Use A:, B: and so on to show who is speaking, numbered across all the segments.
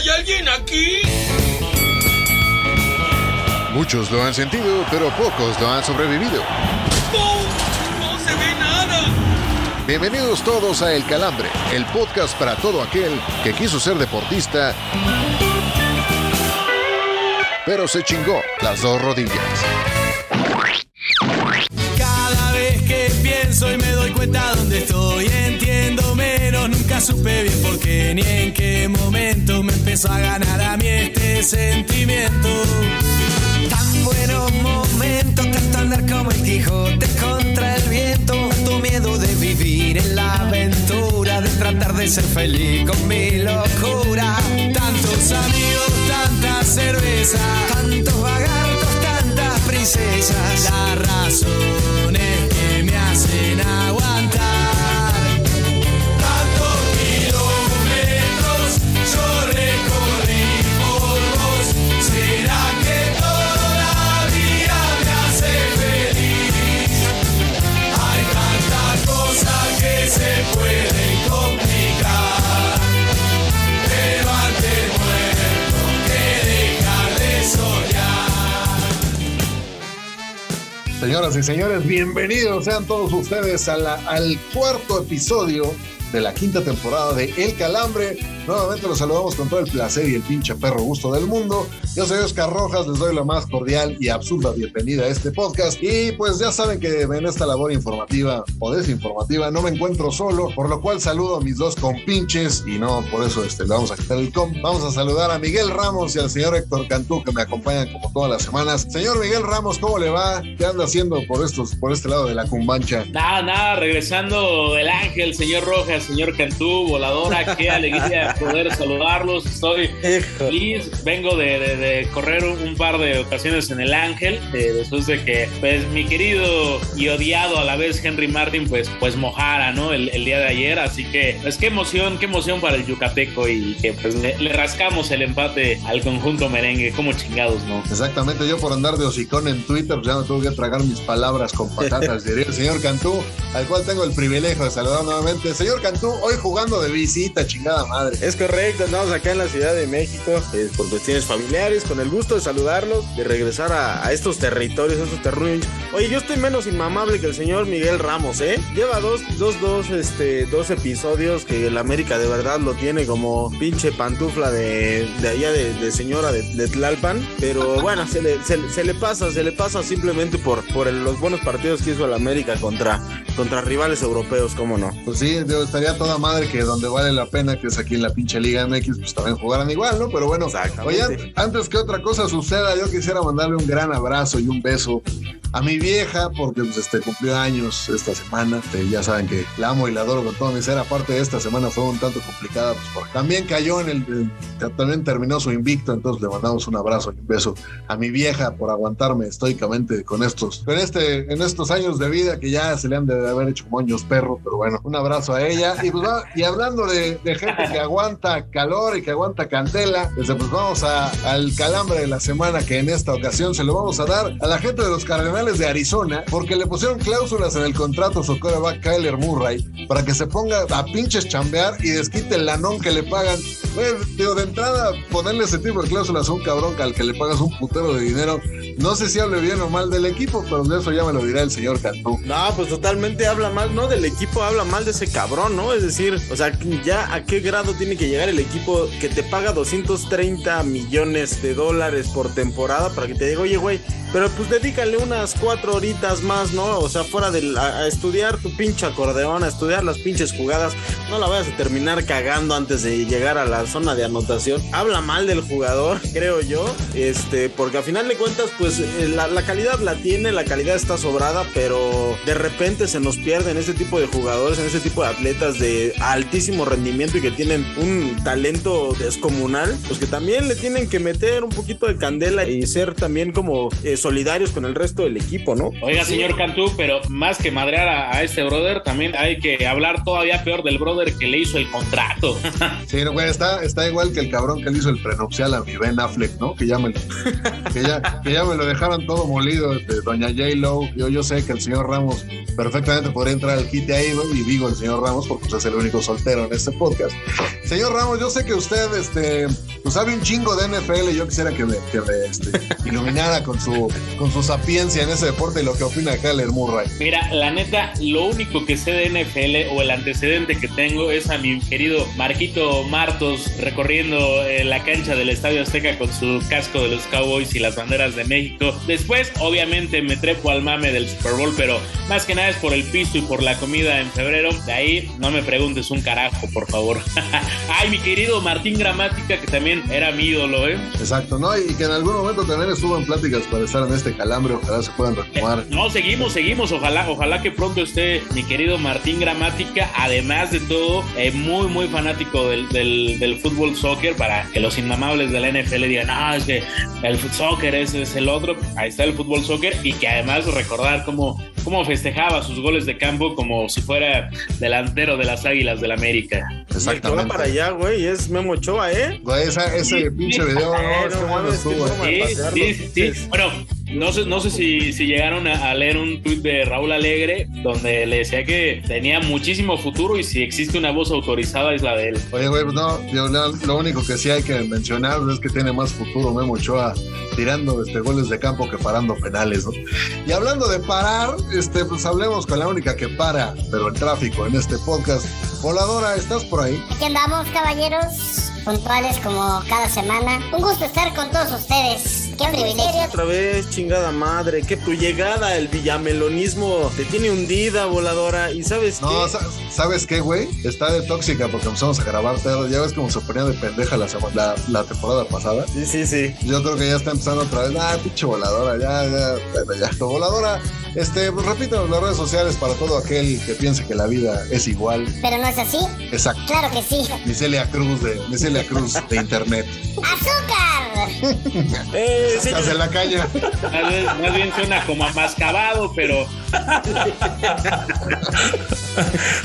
A: ¿Hay alguien aquí?
B: Muchos lo han sentido, pero pocos lo han sobrevivido.
A: ¡No! ¡No se ve nada!
B: Bienvenidos todos a El Calambre, el podcast para todo aquel que quiso ser deportista, pero se chingó las dos rodillas.
C: Cada vez que pienso y me doy cuenta dónde estoy, entiendo menos, nunca supe bien por qué ni en qué momento me empezó a ganar a mí este sentimiento. Tan buenos momentos, tanto andar como el Quijote contra el viento, tanto miedo de vivir en la aventura, de tratar de ser feliz con mi locura. Tantos amigos, tanta cerveza, tantos vagartos, tantas princesas. Las razones que me hacen aguantar.
D: Señoras y señores, bienvenidos sean todos ustedes a la- al cuarto episodio de la quinta temporada de El Calambre. Nuevamente los saludamos con todo el placer y el pinche perro gusto del mundo. Yo soy Oscar Rojas, les doy la más cordial y absurda bienvenida a este podcast. Y pues ya saben que en esta labor informativa o desinformativa no me encuentro solo, por lo cual saludo a mis dos compinches y no por eso este, le vamos a quitar el com. Vamos a saludar a Miguel Ramos y al señor Héctor Cantú que me acompañan como todas las semanas. Señor Miguel Ramos, ¿cómo le va? ¿Qué anda haciendo por estos, por este lado de la cumbancha?
E: Nada, nada, regresando del ángel, señor Rojas, señor Cantú, voladora, qué alegría poder saludarlos. Estoy feliz, vengo de, de- de correr un, par de ocasiones en el ángel, eh, después de que pues mi querido y odiado a la vez Henry Martin pues, pues mojara, ¿no? El, el día de ayer, así que pues qué emoción, qué emoción para el Yucateco y que pues le, le rascamos el empate al conjunto merengue, como chingados, ¿no?
D: Exactamente, yo por andar de hocicón en Twitter, pues ya no tengo que tragar mis palabras con patatas, diría el señor Cantú, al cual tengo el privilegio de saludar nuevamente. Señor Cantú, hoy jugando de visita, chingada madre.
F: Es correcto, andamos acá en la Ciudad de México eh, por cuestiones familiares, con el gusto de saludarlos, de regresar a, a estos territorios, a estos terruños. Oye, yo estoy menos inmamable que el señor Miguel Ramos, ¿eh? Lleva dos, dos, dos, este, dos episodios que el América de verdad lo tiene como pinche pantufla de, de allá de, de señora de, de Tlalpan, pero bueno, se le, se, le- se le pasa, se le pasa simplemente por, por el- los buenos partidos que hizo el América contra, contra rivales europeos, ¿cómo no?
D: Pues sí, digo, estaría toda madre que donde vale la pena, que es aquí en la pinche Liga MX, pues también jugaran igual, ¿no? Pero bueno, oye, antes que otra cosa suceda, yo quisiera mandarle un gran abrazo y un beso a mi vieja, porque pues, este, cumplió años esta semana. Este, ya saben que la amo y la adoro con todo mi ser. Aparte de esta semana fue un tanto complicada, pues porque también cayó en el, también terminó su invicto, entonces le mandamos un abrazo y un beso a mi vieja por aguantarme estoicamente con estos, con este, en estos años de vida que ya se le han de haber hecho moños perro, pero bueno, un abrazo a ella. Y pues y hablando de, gente que aguanta calor y que aguanta candela, pues vamos a, al calambre de la semana que en esta ocasión se lo vamos a dar a la gente de los Cardenales de Arizona, porque le pusieron cláusulas en el contrato a su coreback Kyler Murray para que se ponga a pinches chambear y desquite el lanón que le pagan. Pues, digo, de entrada, ponerle ese tipo de cláusulas a un cabrón al que le pagas un putero de dinero, no sé si hable bien o mal del equipo, pero de eso ya me lo dirá el señor Cantú.
F: No, pues totalmente habla mal, no del equipo, habla mal de ese cabrón, ¿no? Es decir, o sea, ya a qué grado tiene que llegar el equipo que te paga 230 millones de dólares por temporada para que te diga, oye, güey, pero pues dedícale unas cuatro horitas más, ¿no? O sea, fuera de a, estudiar tu pinche acordeón, a estudiar las pinches jugadas, no la vayas a terminar cagando antes de llegar a la zona de anotación. Habla mal del jugador, creo yo, este, porque a final de cuentas, pues eh, la, la calidad la tiene, la calidad está sobrada, pero de repente se nos pierden ese tipo de jugadores, en ese tipo de atletas de altísimo rendimiento y que tienen un talento descomunal, pues que también le tienen que meter un poquito de candela y ser también como eh, solidarios con el resto del equipo, ¿no?
E: Oiga, señor Cantú, pero más que madrear a, a este brother, también hay que hablar todavía peor del brother que le hizo el contrato.
D: Sí, no, güey, está, está igual que el cabrón que le hizo el prenupcial a mi Ben Affleck, ¿no? Que ya me, que ya, que ya me lo dejaron todo molido, este, doña J. Lo. Yo, yo sé que el señor Ramos perfectamente podría entrar al kit ahí, y digo el señor Ramos porque usted es el único soltero en este podcast. Señor Ramos, yo sé que usted este, pues sabe un chingo de NFL. Yo quisiera que me, que me este, iluminara con su, con su sapiencia en ese deporte y lo que opina Kyler Murray.
E: Mira, la neta, lo único que sé de NFL o el antecedente que tengo es a mi querido Marquito Martos recorriendo eh, la cancha del Estadio Azteca con su casco de los Cowboys y las banderas de México. Después, obviamente, me trepo al mame del Super Bowl, pero más que nada es por el piso y por la comida en febrero. De ahí, no me preguntes un carajo, por favor. Ay, mi querido Martín Gramática, que también era mi ídolo, ¿eh?
D: Exacto, ¿no? Y que en algún momento también estuvo en pláticas para estar en este calambre. Ojalá se puedan retomar.
E: No, seguimos, seguimos. Ojalá, ojalá que pronto esté mi querido Martín Gramática. Además de todo, eh, muy, muy fanático del, del, del, fútbol soccer para que los inmamables de la NFL digan, ah, es que el soccer es, es el otro. Ahí está el fútbol soccer y que además recordar cómo, cómo festejaba sus goles de campo como si fuera delantero de las Águilas del América.
F: Exactamente. para allá, güey, es Memo Ochoa, ¿eh?
D: Güey, esa, ese sí, pinche video, no, no, bueno estuvo.
E: Sí, sí, sí, sí. Bueno, no sé, no sé si, si llegaron a, a, leer un tuit de Raúl Alegre donde le decía que tenía muchísimo futuro y si existe una voz autorizada es la de él.
D: Oye, güey, pues no, yo, lo único que sí hay que mencionar es que tiene más futuro Memo Ochoa tirando este, goles de campo que parando penales, ¿no? Y hablando de parar, este, pues hablemos con la única que para, pero el tráfico en este podcast. Voladora, ¿estás por ahí?
G: Aquí andamos, caballeros, puntuales como cada semana. Un gusto estar con todos ustedes. Qué privilegio.
F: Otra vez, chingada madre, que tu llegada, el villamelonismo, te tiene hundida, voladora. ¿Y sabes
D: no,
F: qué?
D: ¿sabes qué, güey? Está de tóxica porque empezamos a grabar todo. Ya ves cómo se ponía de pendeja la, la, la, temporada pasada.
F: Sí, sí, sí.
D: Yo creo que ya está empezando otra vez. Ah, pinche voladora, ya, ya, ya. Tu voladora, este, pues repítanos las redes sociales para todo aquel que piense que la vida es igual.
G: Pero no es así.
D: Exacto.
G: Claro que sí.
D: Micelia Cruz de, Micelia Cruz de Internet.
G: ¡Azúcar!
F: eh, sí.
D: de la caña.
E: Más bien, más bien suena como a mascabado, pero.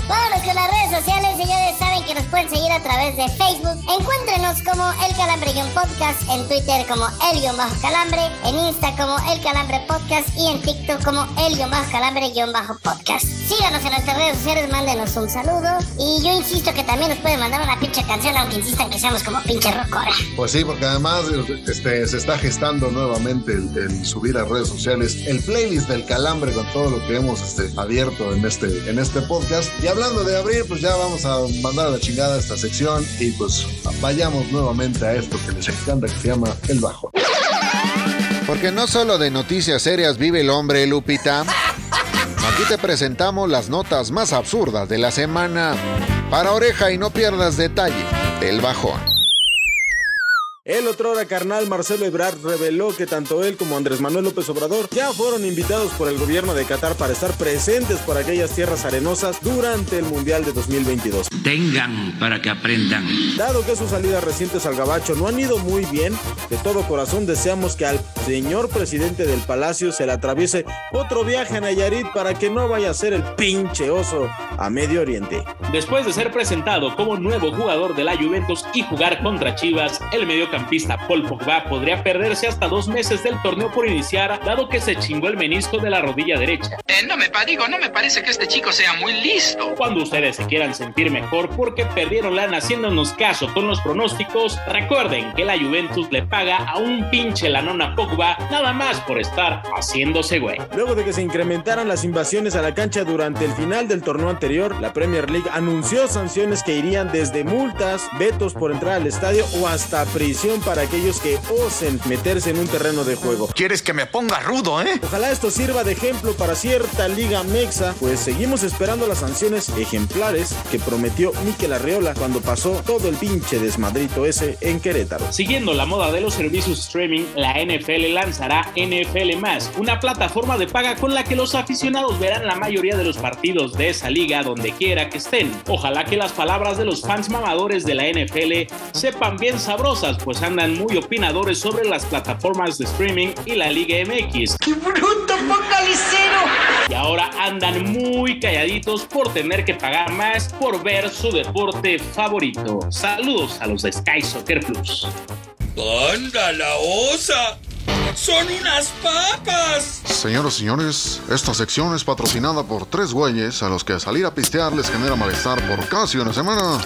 G: Vámonos con las redes sociales, señores. Saben que nos pueden seguir a través de Facebook. Encuéntrenos como El Calambre-Podcast, podcast, en Twitter como El-Calambre, en Insta como El Calambre Podcast y en TikTok como El-Calambre-Podcast. Síganos en nuestras redes sociales, mándenos un saludo. Y yo insisto que también nos pueden mandar una pinche canción, aunque insistan que seamos como pinche rockora.
D: Pues sí, porque además este, se está gestando nuevamente el, el, subir a redes sociales el playlist del Calambre con todo lo que hemos este, abierto en este, en este podcast. Y hablando de abrir, pues ya vamos a mandar a la chingada esta sección y pues vayamos nuevamente a esto que les encanta, que se llama El Bajo.
B: Porque no solo de noticias serias vive el hombre, Lupita. Aquí te presentamos las notas más absurdas de la semana. Para oreja y no pierdas detalle, El Bajón.
F: El otro hora carnal Marcelo Ebrard reveló que tanto él como Andrés Manuel López Obrador ya fueron invitados por el gobierno de Qatar para estar presentes por aquellas tierras arenosas durante el Mundial de 2022.
A: Tengan para que aprendan.
F: Dado que sus salidas recientes al gabacho no han ido muy bien, de todo corazón deseamos que al señor presidente del Palacio se le atraviese otro viaje a Nayarit para que no vaya a ser el pinche oso a Medio Oriente.
E: Después de ser presentado como nuevo jugador de la Juventus y jugar contra Chivas, el medio campista Paul Pogba podría perderse hasta dos meses del torneo por iniciar, dado que se chingó el menisco de la rodilla derecha.
H: Eh, no me digo, no me parece que este chico sea muy listo.
E: Cuando ustedes se quieran sentir mejor porque perdieron lana haciéndonos caso con los pronósticos, recuerden que la Juventus le paga a un pinche lanona Pogba nada más por estar haciéndose güey.
F: Luego de que se incrementaran las invasiones a la cancha durante el final del torneo anterior, la Premier League anunció sanciones que irían desde multas, vetos por entrar al estadio o hasta prisión para aquellos que osen meterse en un terreno de juego.
A: ¿Quieres que me ponga rudo, eh?
F: Ojalá esto sirva de ejemplo para cierta liga mexa, pues seguimos esperando las sanciones ejemplares que prometió Miquel Arreola cuando pasó todo el pinche desmadrito ese en Querétaro.
E: Siguiendo la moda de los servicios streaming, la NFL lanzará NFL una plataforma de paga con la que los aficionados verán la mayoría de los partidos de esa liga donde quiera que estén. Ojalá que las palabras de los fans mamadores de la NFL sepan bien sabrosas, pues andan muy opinadores sobre las plataformas de streaming y la Liga MX.
H: ¡Qué bruto, focalicero!
E: Y ahora andan muy calladitos por tener que pagar más por ver su deporte favorito. Saludos a los de Sky Soccer Plus.
A: ¡Anda la osa! ¡Son unas papas!
B: Señoras y señores, esta sección es patrocinada por tres güeyes a los que salir a pistear les genera malestar por casi una semana.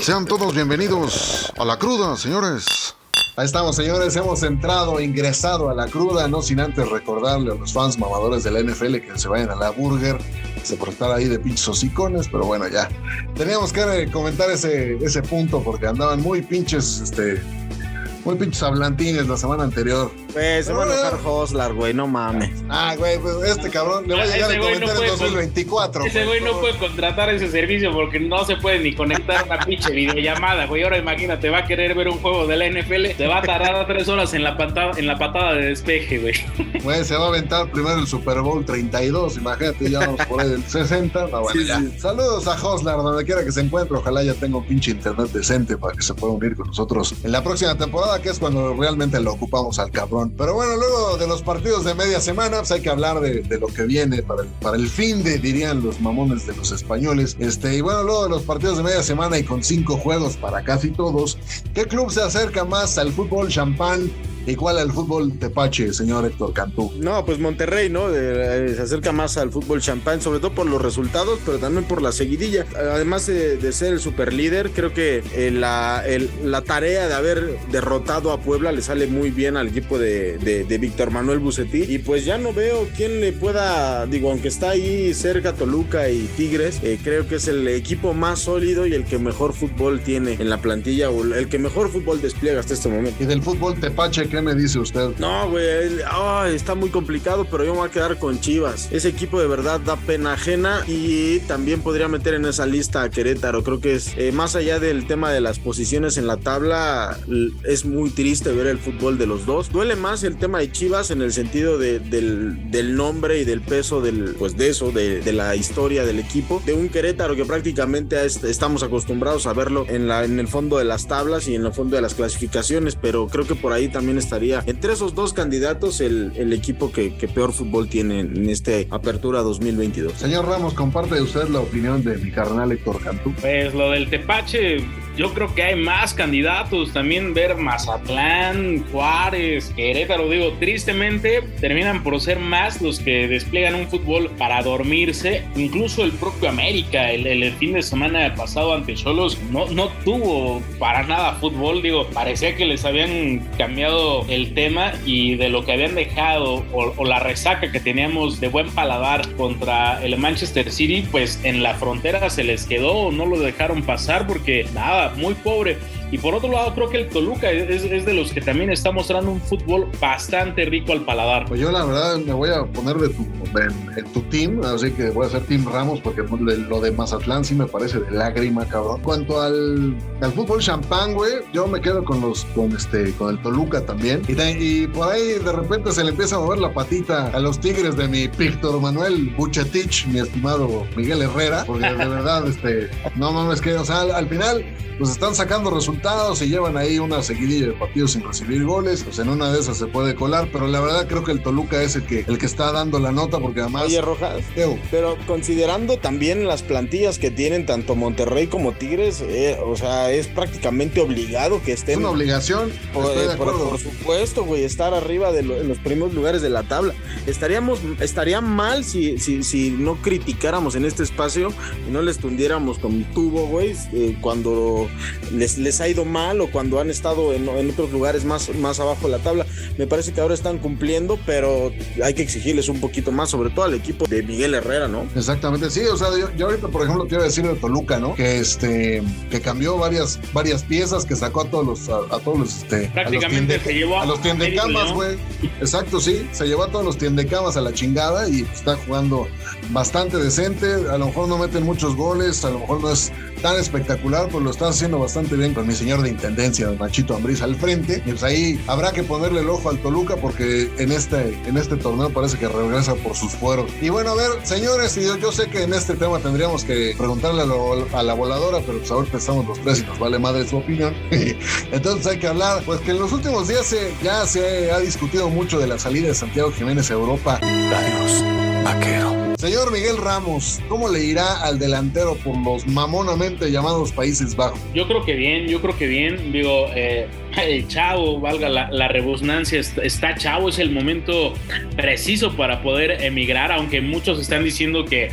B: Sean todos bienvenidos a la cruda, señores.
D: Ahí estamos, señores. Hemos entrado, ingresado a la cruda, no sin antes recordarle a los fans mamadores de la NFL que se vayan a la burger, se por estar ahí de pinches hocicones, pero bueno, ya. Teníamos que comentar ese, ese punto porque andaban muy pinches, este, muy pinches hablantines la semana anterior.
F: Pues se va a enojar Hoslar, güey, no mames.
D: Ah, güey, pues este cabrón le va a llegar el
E: güey no
D: comentario en
E: puede
D: 2024.
E: Ese güey no puede contratar ese servicio porque no se puede ni conectar una pinche videollamada, güey. Ahora imagínate, va a querer ver un juego de la NFL, te va a tardar tres horas en la patada, en la patada de despeje, güey.
D: Güey, se va a aventar primero el Super Bowl 32, imagínate, ya vamos por ahí del 60. No, bueno,
F: Sí,
D: ya.
F: sí.
D: Saludos a Hoslar, donde quiera que se encuentre. Ojalá ya tenga un pinche internet decente para que se pueda unir con nosotros en la próxima temporada, que es cuando realmente lo ocupamos al cabrón. Pero bueno, luego de los partidos de media semana, pues hay que hablar de, lo que viene para el, para el fin de, dirían los mamones de los españoles. Este, y bueno, luego de los partidos de media semana y con cinco juegos para casi todos, ¿qué club se acerca más al fútbol champán? ¿Y cuál al fútbol tepache, señor Héctor Cantú?
F: No, pues Monterrey, ¿no? Eh, se acerca más al fútbol champán, sobre todo por los resultados, pero también por la seguidilla. Además de, de ser el superlíder, creo que eh, la, el- la tarea de haber derrotado a Puebla le sale muy bien al equipo de, de- de Víctor Manuel Bucetí. Y pues ya no veo quién le pueda, digo, aunque está ahí cerca Toluca y Tigres, eh, creo que es el equipo más sólido y el que mejor fútbol tiene en la plantilla, o el que mejor fútbol despliega hasta este momento.
D: Y del fútbol tepache, ¿qué me dice usted?
F: No, güey, ay, está muy complicado, pero yo me voy a quedar con Chivas. Ese equipo de verdad da pena ajena y también podría meter en esa lista a Querétaro. Creo que es eh, más allá del tema de las posiciones en la tabla, es muy triste ver el fútbol de los dos. Duele más el tema de Chivas en el sentido de- del, del nombre y del peso del, pues de eso, de, de la historia del equipo, de un Querétaro que prácticamente es- estamos acostumbrados a verlo en, la, en el fondo de las tablas y en el fondo de las clasificaciones, pero creo que por ahí también estaría entre esos dos candidatos el, el equipo que, que peor fútbol tiene en esta apertura 2022.
D: Señor Ramos, comparte usted la opinión de mi carnal Héctor Cantú.
E: Pues lo del Tepache, yo creo que hay más candidatos. También ver Mazatlán, Juárez, Querétaro. Digo, tristemente terminan por ser más los que despliegan un fútbol para dormirse. Incluso el propio América, el, el fin de semana pasado ante Cholos, no, no tuvo para nada fútbol. Digo, parecía que les habían cambiado el tema y de lo que habían dejado o, o la resaca que teníamos de buen paladar contra el Manchester City, pues en la frontera se les quedó, no lo dejaron pasar porque nada, muy pobre. Y por otro lado, creo que el Toluca es, es de los que también está mostrando un fútbol bastante rico al paladar.
D: Pues yo la verdad me voy a poner de tu, en tu team, así que voy a ser Team Ramos porque pues, de- lo de Mazatlán sí me parece de lágrima, cabrón. Cuanto al, al fútbol champán, güey, yo me quedo con los con este con el Toluca también. Y, por ahí de repente se le empieza a mover la patita a los Tigres de mi Víctor Manuel Bucetich, mi estimado Miguel Herrera, porque de verdad, este, no mames que, o sea, al, al final pues están sacando resultados y llevan ahí una seguidilla de partidos sin recibir goles, pues en una de esas se puede colar, pero la verdad creo que el Toluca es el que, el que está dando la nota porque además...
F: Oye, Rojas,
D: Ew,
F: pero considerando también las plantillas que tienen tanto Monterrey como Tigres, eh, o sea, es prácticamente obligado que
D: es
F: estén
D: una obligación,
F: Por,
D: estoy de
F: por- supuesto, güey, estar arriba de lo- en los primeros lugares de la tabla. Estaríamos, estaría mal si, si, si no criticáramos en este espacio y no les tundiéramos con tubo, güey, eh, cuando les, les ha ido mal o cuando han estado en, en otros lugares más, más abajo de la tabla. Me parece que ahora están cumpliendo, pero hay que exigirles un poquito más, sobre todo al equipo de Miguel Herrera, ¿no?
D: Exactamente, sí, o sea, yo, yo ahorita, por ejemplo, a decir de Toluca, ¿no? Que este, que cambió varias, varias piezas, que sacó a todos los, a, a todos los, este,
E: Prácticamente
D: a los,
E: se llevó a
D: los tiendecamas, güey. Exacto, sí, se llevó a todos los tiendecamas a la chingada y está jugando bastante decente. A lo mejor no meten muchos goles, a lo mejor no es tan espectacular, pero lo está haciendo bastante bien con mi señor de intendencia, don Nachito Ambriz, al frente. Y pues ahí habrá que ponerle el ojo al Toluca porque en este, en este torneo parece que regresa por sus fueros. Y bueno, a ver, señores, yo, yo sé que en este tema tendríamos que preguntarle a la voladora, pero pues ahorita estamos los tres y nos vale madre su opinión. Entonces hay que hablar, pues que en los últimos días se, ya se ha discutido mucho de la salida de Santiago Jiménez a Europa.
C: Adiós, vaquero.
D: Señor Miguel Ramos, ¿cómo le irá al delantero por los mamonamente llamados Países Bajos?
E: Yo creo que bien, yo creo que bien. Digo, eh, el chavo, valga la, la está chavo, es el momento preciso para poder emigrar, aunque muchos están diciendo que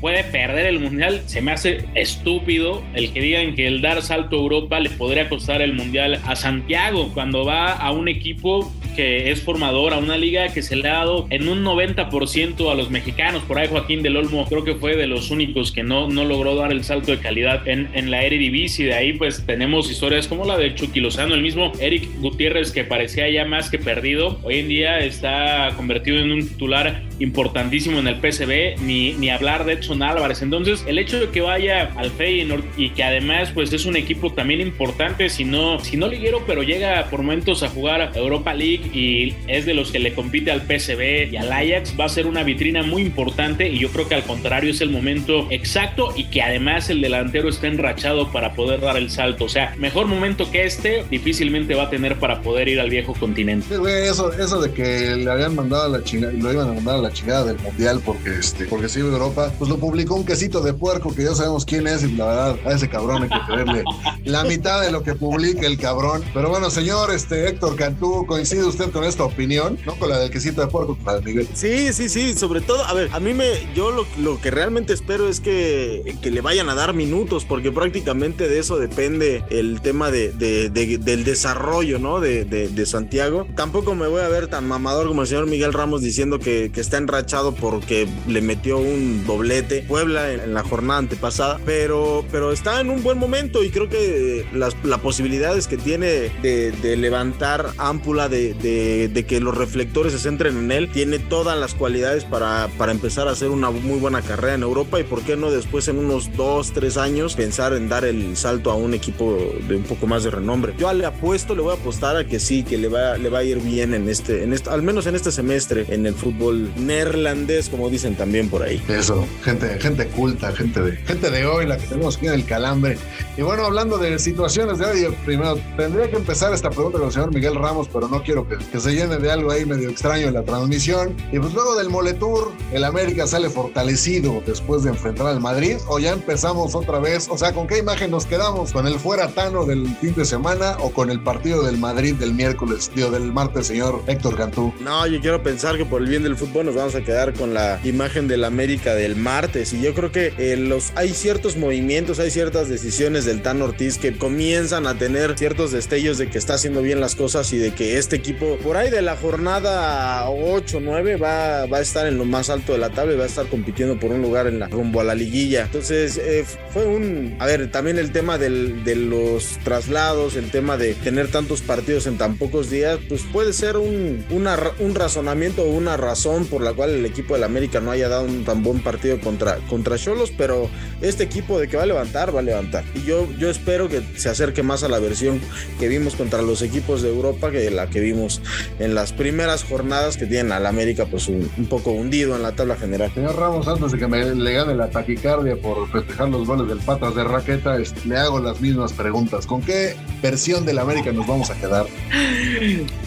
E: puede perder el mundial. Se me hace estúpido el que digan que el dar salto a Europa le podría costar el mundial a Santiago cuando va a un equipo que es formador, a una liga que se le ha dado en un 90% a los mexicanos. Por ahí Joaquín del Olmo creo que fue de los únicos que no, no logró dar el salto de calidad en, en la Eredivisie. De ahí pues tenemos historias como la de Chucky Lozano, el mismo Eric Gutiérrez que parecía ya más que perdido. Hoy en día está convertido en un titular importantísimo en el PSV, ni, ni hablar de Edson Álvarez. Entonces, el hecho de que vaya al Feyenoord y que además pues es un equipo también importante, si no, si no liguero, pero llega por momentos a jugar Europa League y es de los que le compite al PSV y al Ajax, va a ser una vitrina muy importante y yo creo que al contrario es el momento exacto y que además el delantero está enrachado para poder dar el salto. O sea, mejor momento que este difícilmente va a tener para poder ir al viejo continente.
D: eso, eso de que le habían mandado a la chingada y lo iban a mandar a la chingada del mundial porque este, porque Europa, pues lo publicó un quesito de puerco que ya sabemos quién es y la verdad a ese cabrón hay que tenerle la mitad de lo que publica el cabrón. Pero bueno, señor este Héctor Cantú, ¿coincide usted con esta opinión? ¿No? Con la del quesito de puerco, con Miguel.
F: Sí, sí, sí, sobre todo, a ver, a mí me, yo lo, lo que realmente espero es que, que le vayan a dar minutos porque prácticamente de eso depende el tema de, de, del desarrollo, ¿no? De, de, Santiago. Tampoco me voy a ver tan mamador como el señor Miguel Ramos diciendo que, que está enrachado porque le metió un doblete Puebla en, la jornada antepasada, pero, pero está en un buen momento y creo que las la posibilidades que tiene de, levantar ámpula, de, que los reflectores se centren en él, tiene todas las cualidades para, para empezar a hacer una muy buena carrera en Europa y por qué no después en unos dos, tres años pensar en dar el salto a un equipo de un poco más de renombre. Yo le apuesto, le voy a apostar a que sí, que le va, le va a ir bien en este, en este, al menos en este semestre en el fútbol neerlandés, como dicen también por ahí.
D: Eso, gente, gente culta, gente de, gente de hoy, la que tenemos aquí en el calambre. Y bueno, hablando de situaciones de hoy, primero tendría que empezar esta pregunta con el señor Miguel Ramos, pero no quiero que, se llene de algo ahí medio extraño en la transmisión. Y pues luego del Moletour, el América sale fortalecido después de enfrentar al Madrid, o ya empezamos otra vez, o sea, ¿con qué imagen nos quedamos? ¿Con el fuera Tano del fin de semana o con el partido del Madrid del miércoles, tío, del martes, señor Héctor Cantú?
F: No, yo quiero pensar que por el bien del fútbol nos vamos a quedar con la imagen del América del martes. Y yo creo que eh, los, hay ciertos movimientos, hay ciertas decisiones del Tan Ortiz que comienzan a tener ciertos destellos de que está haciendo bien las cosas y de que este equipo, por ahí de la jornada 8, 9, va, va a estar en lo más alto de la tabla y va a estar compitiendo por un lugar en la rumbo a la liguilla. Entonces, eh, fue un. A ver, también el tema del, de los traslados, el tema de tener tantos partidos en tan pocos días, pues puede ser un, un razonamiento o una razón por la cual el equipo del América no haya dado un tan buen partido contra contra Cholos, pero este equipo de que va a levantar, va a levantar. Y yo, yo espero que se acerque más a la versión que vimos contra los equipos de Europa que la que vimos en las primeras jornadas que tienen al América pues un, poco hundido en la tabla general.
D: Señor Ramos, antes de que me le gane la taquicardia por festejar los goles del Patas de Raqueta, le hago las mismas preguntas. ¿Con qué versión del América nos vamos a quedar?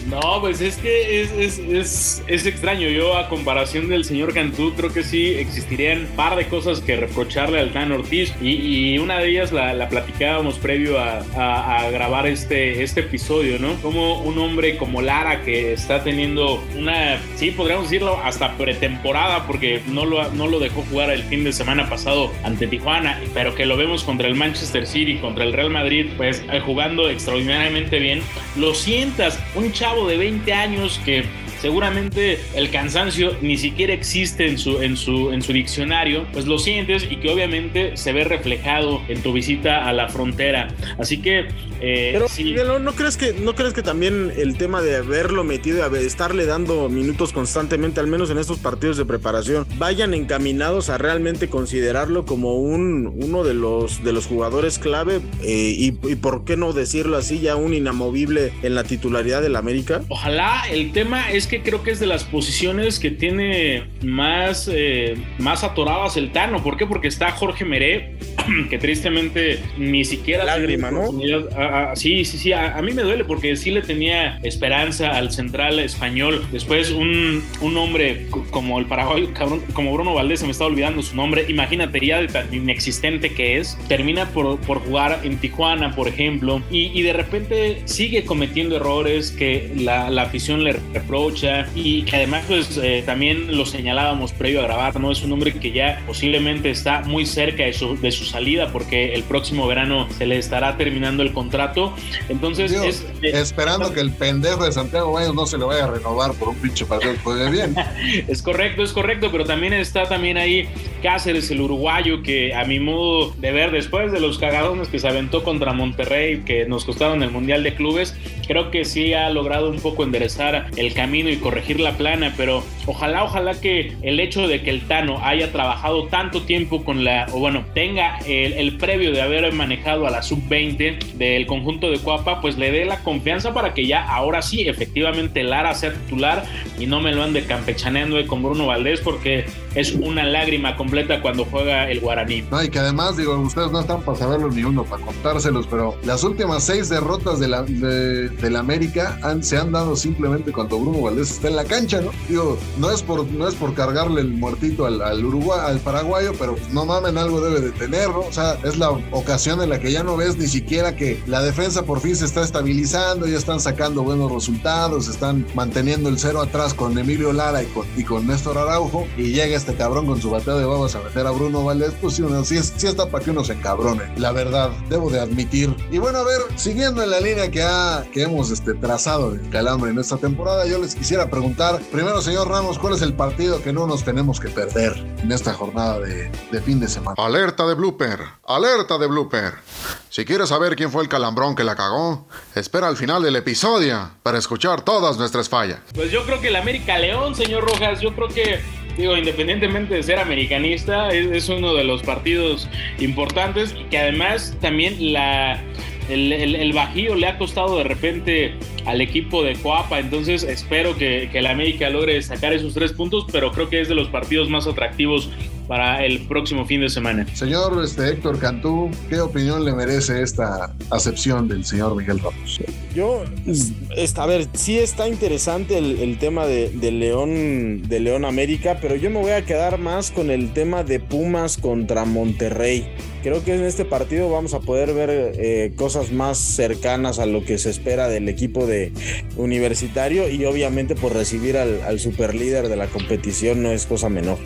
E: No, pues es que es, es, es extraño. Yo a comparación del señor Cantú, creo que sí existirían un par de cosas que reprocharle al Tan Ortiz y, una de ellas la, platicábamos previo a, grabar este, este episodio, ¿no? Como un hombre como Lara que está teniendo una, sí, podríamos decirlo, hasta pretemporada porque no lo, no lo dejó jugar el fin de semana pasado ante Tijuana, pero que lo vemos contra el Manchester City, contra el Real Madrid, pues eh, jugando extraordinariamente bien. Lo sientas, un chavo de 20 años que seguramente el cansancio ni siquiera existe en su, en su, en su diccionario, pues lo sientes y que obviamente se ve reflejado en tu visita a la frontera. Así que...
F: Eh, Pero, ¿no, crees que, ¿no crees que también el tema de haberlo metido, de estarle dando minutos constantemente, al menos en estos partidos de preparación, vayan encaminados a realmente considerarlo como un, uno de los, de los jugadores clave eh, y, y, por qué no decirlo así, ya un inamovible en la titularidad del América?
E: Ojalá, el tema es que creo que es de las posiciones que tiene más, eh, más atoradas el Tano. ¿Por qué? Porque está Jorge Meré, que tristemente ni siquiera...
F: Lágrima, ¿no?
E: sí, sí, sí. A, mí me duele porque sí le tenía esperanza al central español. Después un, un hombre como el Paraguay, cabrón, como Bruno Valdés, se me está olvidando su nombre. Imagínate ya de tan inexistente que es. Termina por, por jugar en Tijuana, por ejemplo, y, y de repente sigue cometiendo errores que la, la afición le reprocha causa y que además pues eh, también lo señalábamos previo a grabar, ¿no? Es un hombre que ya posiblemente está muy cerca de su, de su salida porque el próximo verano se le estará terminando el contrato. Entonces es,
D: esperando que el pendejo de Santiago Baños no se le vaya a renovar por un pinche partido que bien.
E: es correcto, es correcto, pero también está también ahí Cáceres, el uruguayo, que a mi modo de ver, después de los cagadones que se aventó contra Monterrey, que nos costaron el Mundial de Clubes, creo que sí ha logrado un poco enderezar el camino y corregir la plana, pero ojalá, ojalá que el hecho de que el Tano haya trabajado tanto tiempo con la, o bueno, tenga el, el previo de haber manejado a la sub-20 del conjunto de Cuapa, pues le dé la confianza para que ya ahora sí, efectivamente, Lara sea titular y no me lo ande campechaneando con Bruno Valdés porque es una lágrima completa cuando juega el Guaraní.
D: No, y que además, digo, ustedes no están para saberlo ni uno, para contárselos, pero las últimas seis derrotas de la, de, la América han, se han dado simplemente cuando Bruno Valdés está en la cancha, ¿no? Digo, no es por, no es por cargarle el muertito al, al Uruguay, al paraguayo, pero no mamen, algo debe de ¿no? O sea, es la ocasión en la que ya no ves ni siquiera que la defensa por fin se está estabilizando, ya están sacando buenos resultados, están manteniendo el cero atrás con Emilio Lara y con, y con Néstor Araujo, y llega este cabrón con su bateo de babas a meter a Bruno Valdés, pues sí, uno, sí, está para que uno se encabrone, la verdad, debo de admitir. Y bueno, a ver, siguiendo en la línea que, ha, que hemos este, trazado de calambre en esta temporada, yo les quisiera preguntar, primero, señor Ramos, ¿cuál es el partido que no nos tenemos que perder en esta jornada de, de fin de semana?
B: Alerta de blooper, alerta de blooper. Si quieres saber quién fue el calambrón que la cagó, espera al final del episodio para escuchar todas nuestras fallas.
E: Pues yo creo que el América León, señor Rojas, yo creo que digo, independientemente de ser americanista, es, uno de los partidos importantes y que además también la, el, Bajío le ha costado de repente al equipo de Coapa, entonces espero que, que el América logre sacar esos tres puntos, pero creo que es de los partidos más atractivos para el próximo fin de semana.
D: Señor este, Héctor Cantú, ¿qué opinión le merece esta acepción del señor Miguel Ramos?
F: Yo, a ver, sí está interesante el, tema de, León, de León América, pero yo me voy a quedar más con el tema de Pumas contra Monterrey. Creo que en este partido vamos a poder ver eh, cosas más cercanas a lo que se espera del equipo de universitario y obviamente por recibir al, al superlíder de la competición no es cosa menor.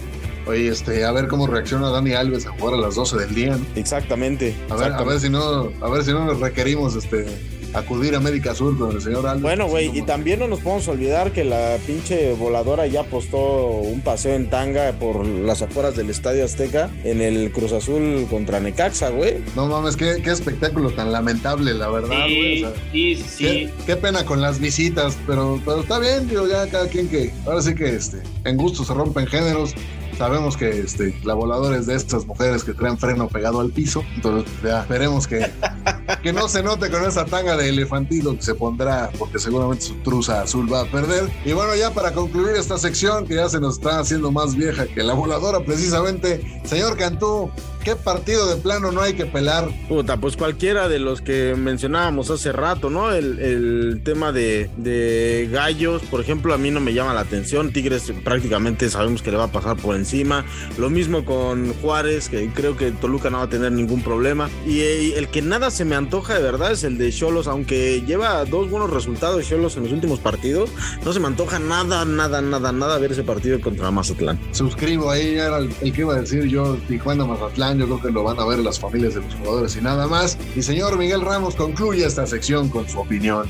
D: Oye, este, a ver cómo reacciona Dani Alves a jugar a las 12 del día.
F: Exactamente.
D: A ver, a ver si no, a ver si no nos requerimos este acudir a América Sur con el señor Alves.
F: Bueno, güey, y también no nos podemos olvidar que la pinche voladora ya apostó un paseo en tanga por las afueras del Estadio Azteca en el Cruz Azul contra Necaxa, güey.
D: No mames, qué, qué espectáculo tan lamentable, la verdad, güey.
E: Sí, sí,
D: qué, pena con las visitas, pero, pero está bien, digo, ya cada quien que, ahora sí que este, en gusto se rompen géneros. Sabemos que este, la voladora es de estas mujeres que traen freno pegado al piso. Entonces, ya esperemos que, que no se note con esa tanga de elefantito que se pondrá, porque seguramente su truza azul va a perder. Y bueno, ya para concluir esta sección, que ya se nos está haciendo más vieja que la voladora, precisamente, señor Cantú, ¿Qué partido de plano no hay que pelar?
F: Puta, pues cualquiera de los que mencionábamos hace rato, ¿no? El, tema de, de, gallos, por ejemplo, a mí no me llama la atención. Tigres prácticamente sabemos que le va a pasar por encima. Lo mismo con Juárez, que creo que Toluca no va a tener ningún problema. Y, el que nada se me antoja de verdad es el de Cholos, aunque lleva dos buenos resultados Cholos en los últimos partidos. No se me antoja nada, nada, nada, nada ver ese partido contra Mazatlán.
D: Suscribo, ahí era el, el que iba a decir yo, Tijuana, Mazatlán yo creo que lo van a ver las familias de los jugadores y nada más. Y señor Miguel Ramos concluye esta sección con su opinión.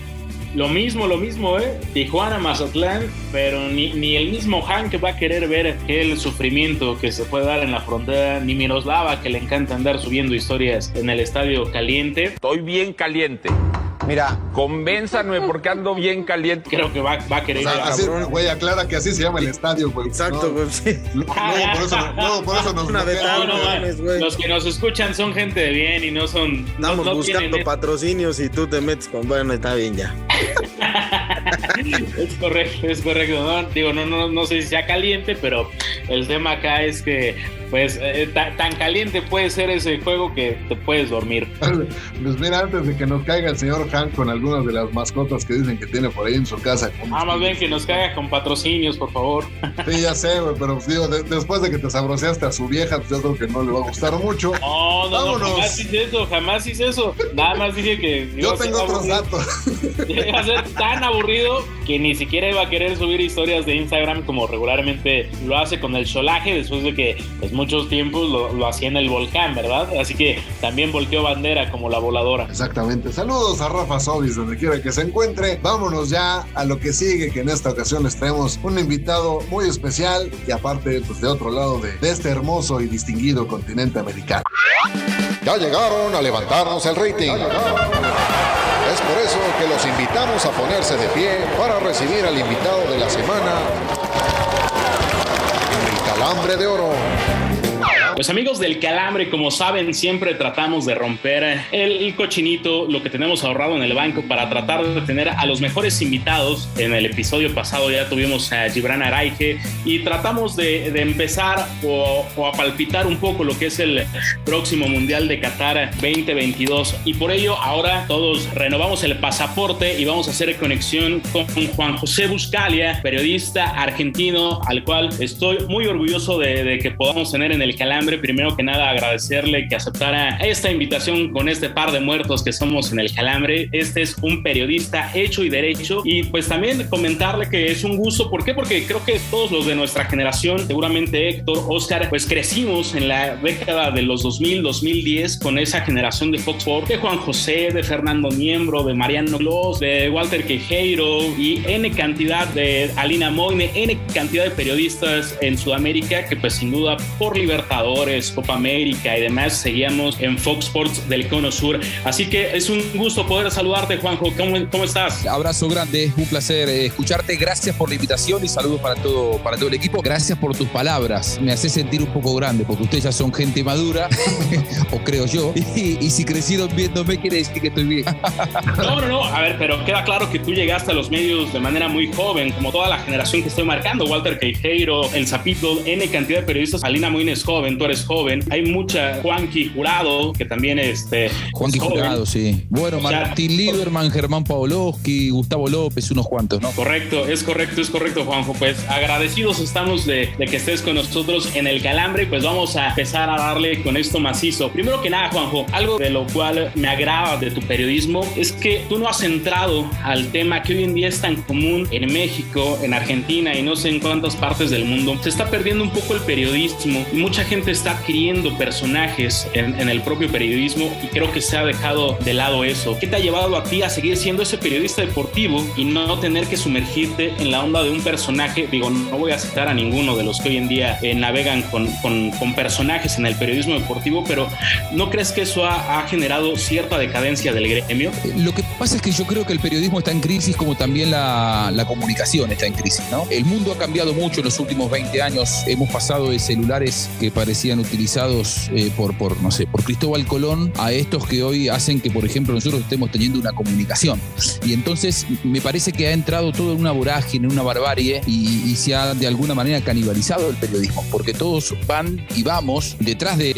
E: Lo mismo, lo mismo, ¿eh? Tijuana, Mazatlán, pero ni, ni el mismo Hank va a querer ver el sufrimiento que se puede dar en la frontera, ni Miroslava, que le encanta andar subiendo historias en el estadio caliente.
A: Estoy bien caliente.
I: Mira,
A: convénzame porque ando bien caliente.
E: Creo que va, va a querer.
D: O güey, aclara que así se llama el estadio, güey.
F: Exacto, güey.
D: No, por eso, no, por eso nos
F: Una
E: no, no, Los que nos escuchan son gente de bien y no son.
F: Estamos buscando patrocinios y tú te metes con bueno, está bien ya.
E: es correcto, es correcto. No, digo, no, no, no sé si sea caliente, pero el tema acá es que pues eh, tan caliente puede ser ese juego que te puedes dormir.
D: Pues mira, antes de que nos caiga el señor Hank con algunas de las mascotas que dicen que tiene por ahí en su casa.
E: Ah, más bien que nos caiga con patrocinios, por favor.
D: Sí, ya sé, güey, pero digo, después de que te sabroseaste a su vieja, pues yo creo que no le va a gustar mucho.
E: No, no, no, jamás hice eso, jamás hice eso. Nada más dije que...
D: Yo tengo otros datos.
E: Iba a ser tan aburrido que ni siquiera iba a querer subir historias de Instagram como regularmente lo hace con el solaje después de que pues muchos tiempos lo, lo hacía en el volcán, ¿verdad? Así que también volteó bandera como la voladora.
D: Exactamente. Saludos a Rafa Sobis, donde quiera que se encuentre. Vámonos ya a lo que sigue, que en esta ocasión les traemos un invitado muy especial y aparte, pues de otro lado de, de este hermoso y distinguido continente americano.
B: Ya llegaron a levantarnos el rating. Es por eso que los invitamos a ponerse de pie para recibir al invitado de la semana, el calambre de oro.
E: Pues amigos del calambre, como saben, siempre tratamos de romper el, cochinito, lo que tenemos ahorrado en el banco para tratar de tener a los mejores invitados. En el episodio pasado ya tuvimos a Gibran Araige y tratamos de, empezar o, a palpitar un poco lo que es el próximo Mundial de Qatar 2022. Y por ello ahora todos renovamos el pasaporte y vamos a hacer conexión con Juan José Buscalia, periodista argentino, al cual estoy muy orgulloso de que podamos tener en el calambre primero que nada agradecerle que aceptara esta invitación con este par de muertos que somos en el calambre. Este es un periodista hecho y derecho y pues también comentarle que es un gusto. ¿Por qué? Porque creo que todos los de nuestra generación, seguramente Héctor, Oscar, pues crecimos en la década de los 2000, 2010 con esa generación de Fox Sports, de Juan José, de Fernando Miembro, de Mariano Gloss, de Walter Quejeiro y N cantidad de Alina Moine, N cantidad de periodistas en Sudamérica que pues sin duda por Libertador Copa América y demás, seguíamos en Fox Sports del Cono Sur. Así que es un gusto poder saludarte, Juanjo. ¿Cómo, cómo estás?
I: Abrazo grande, un placer eh, escucharte. Gracias por la invitación y saludos para todo, para todo el equipo. Gracias por tus palabras. Me hace sentir un poco grande porque ustedes ya son gente madura, o creo yo. Y, y, si crecieron viéndome, quiere decir que estoy bien.
E: no, no, no. A ver, pero queda claro que tú llegaste a los medios de manera muy joven, como toda la generación que estoy marcando. Walter Queijeiro, El Zapito, N cantidad de periodistas. Alina Moine es joven, tú eres joven. Hay mucha Juanqui Jurado, que también este,
I: Juanqui Jurado, sí. Bueno, Martín o sea, Lieberman, Germán Pavlovsky, Gustavo López, unos cuantos, ¿no?
E: Correcto, es correcto, es correcto, Juanjo. Pues agradecidos estamos de, de que estés con nosotros en el calambre. Pues vamos a empezar a darle con esto macizo. Primero que nada, Juanjo, algo de lo cual me agrada de tu periodismo es que tú no has entrado al tema que hoy en día es tan común en México, en Argentina y no sé en cuántas partes del mundo. Se está perdiendo un poco el periodismo y mucha gente está adquiriendo personajes en, en, el propio periodismo y creo que se ha dejado de lado eso. ¿Qué te ha llevado a ti a seguir siendo ese periodista deportivo y no tener que sumergirte en la onda de un personaje? Digo, no voy a citar a ninguno de los que hoy en día eh, navegan con, con, con, personajes en el periodismo deportivo, pero ¿no crees que eso ha, ha, generado cierta decadencia del gremio?
I: Lo que pasa es que yo creo que el periodismo está en crisis como también la, la comunicación está en crisis, ¿no? El mundo ha cambiado mucho en los últimos 20 años. Hemos pasado de celulares que parecían utilizados eh, por, no sé, por Cristóbal Colón a estos que hoy hacen que, por ejemplo, nosotros estemos teniendo una comunicación. Y entonces me parece que ha entrado todo en una vorágine, en una barbarie y, se ha de alguna manera canibalizado el periodismo, porque todos van y vamos detrás de,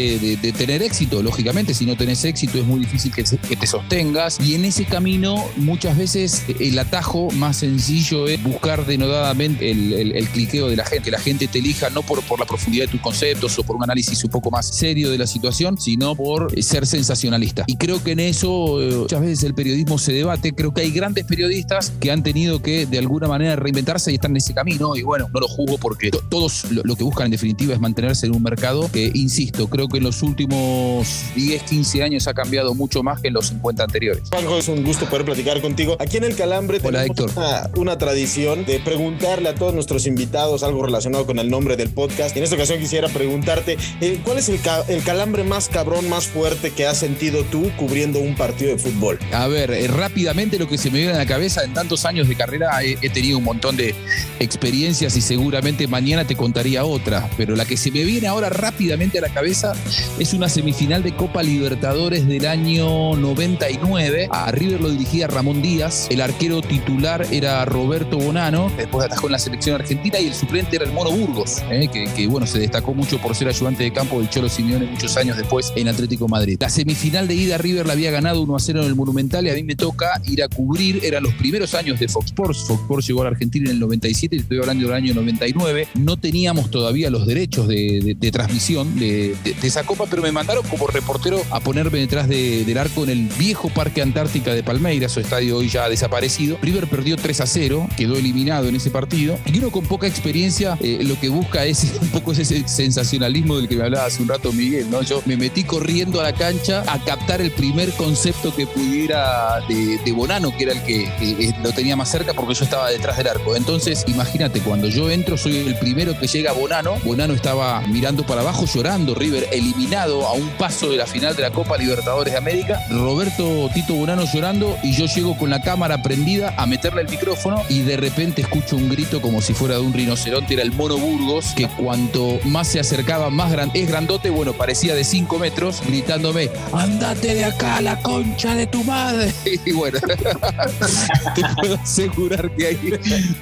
I: tener éxito. Lógicamente, si no tenés éxito es muy difícil que, te sostengas y en ese camino muchas veces el atajo más sencillo es buscar denodadamente el, el, el cliqueo de la gente, que la gente te elija no por, por la profundidad de tus conceptos o por un análisis un poco más serio de la situación, sino por ser sensacionalista. Y creo que en eso eh, muchas veces el periodismo se debate. Creo que hay grandes periodistas que han tenido que de alguna manera reinventarse y están en ese camino. Y bueno, no lo juzgo porque todos lo, lo que buscan en definitiva es mantenerse en un mercado que, insisto, creo que en los últimos 10, 15 años ha cambiado mucho más que en los 50 anteriores.
F: Juanjo, es un gusto poder platicar contigo. Aquí en el Calambre
I: Hola,
F: tenemos una, una, tradición de preguntarle a todos nuestros invitados algo relacionado con el nombre del podcast. En esta ocasión quisiera preguntarte, eh, ¿cuál es el, ca el, calambre más cabrón, más fuerte que has sentido tú cubriendo un partido de fútbol?
I: A ver, eh, rápidamente lo que se me viene a la cabeza, en tantos años de carrera he, he, tenido un montón de experiencias y seguramente mañana te contaría otra, pero la que se me viene ahora rápidamente a la cabeza es una semifinal de Copa Libertadores del año 99. A River lo dirigía Ramón Díaz, el arquero titular era Roberto Bonano, después atajó en la selección argentina y el suplente era el Mono Burgos, eh, que, que, bueno, se destacó mucho por ser ayudante de campo del Cholo Simeone muchos años después en Atlético Madrid. La semifinal de ida River la había ganado 1 a 0 en el Monumental y a mí me toca ir a cubrir, eran los primeros años de Fox Sports. Fox Sports llegó a la Argentina en el 97, estoy hablando del año 99. No teníamos todavía los derechos de, transmisión de, esa copa, pero me mandaron como reportero a ponerme detrás del arco en el viejo Parque Antártica de Palmeiras, su estadio hoy ya desaparecido. River perdió 3 a 0, quedó eliminado en ese partido. Y uno con poca experiencia eh, lo que busca es un poco ese sensacionalismo del que me hablaba hace un rato Miguel, ¿no? Yo me metí corriendo a la cancha a captar el primer concepto que pudiera de, Bonano, que era el que lo tenía más cerca porque yo estaba detrás del arco. Entonces, imagínate, cuando yo entro, soy el primero que llega a Bonano. Bonano estaba mirando para abajo, llorando. River eliminado a un paso de la final de la Copa Libertadores de América. Roberto Tito Bonano llorando y yo llego con la cámara prendida a meterle el micrófono y de repente escucho un grito como si fuera de un rinoceronte. Era el Mono Burgos, que cuanto más se acercaba, más Es grandote, bueno, parecía de 5 metros, gritándome: ¡Andate de acá, la concha de tu madre! Y bueno, te puedo asegurar que ahí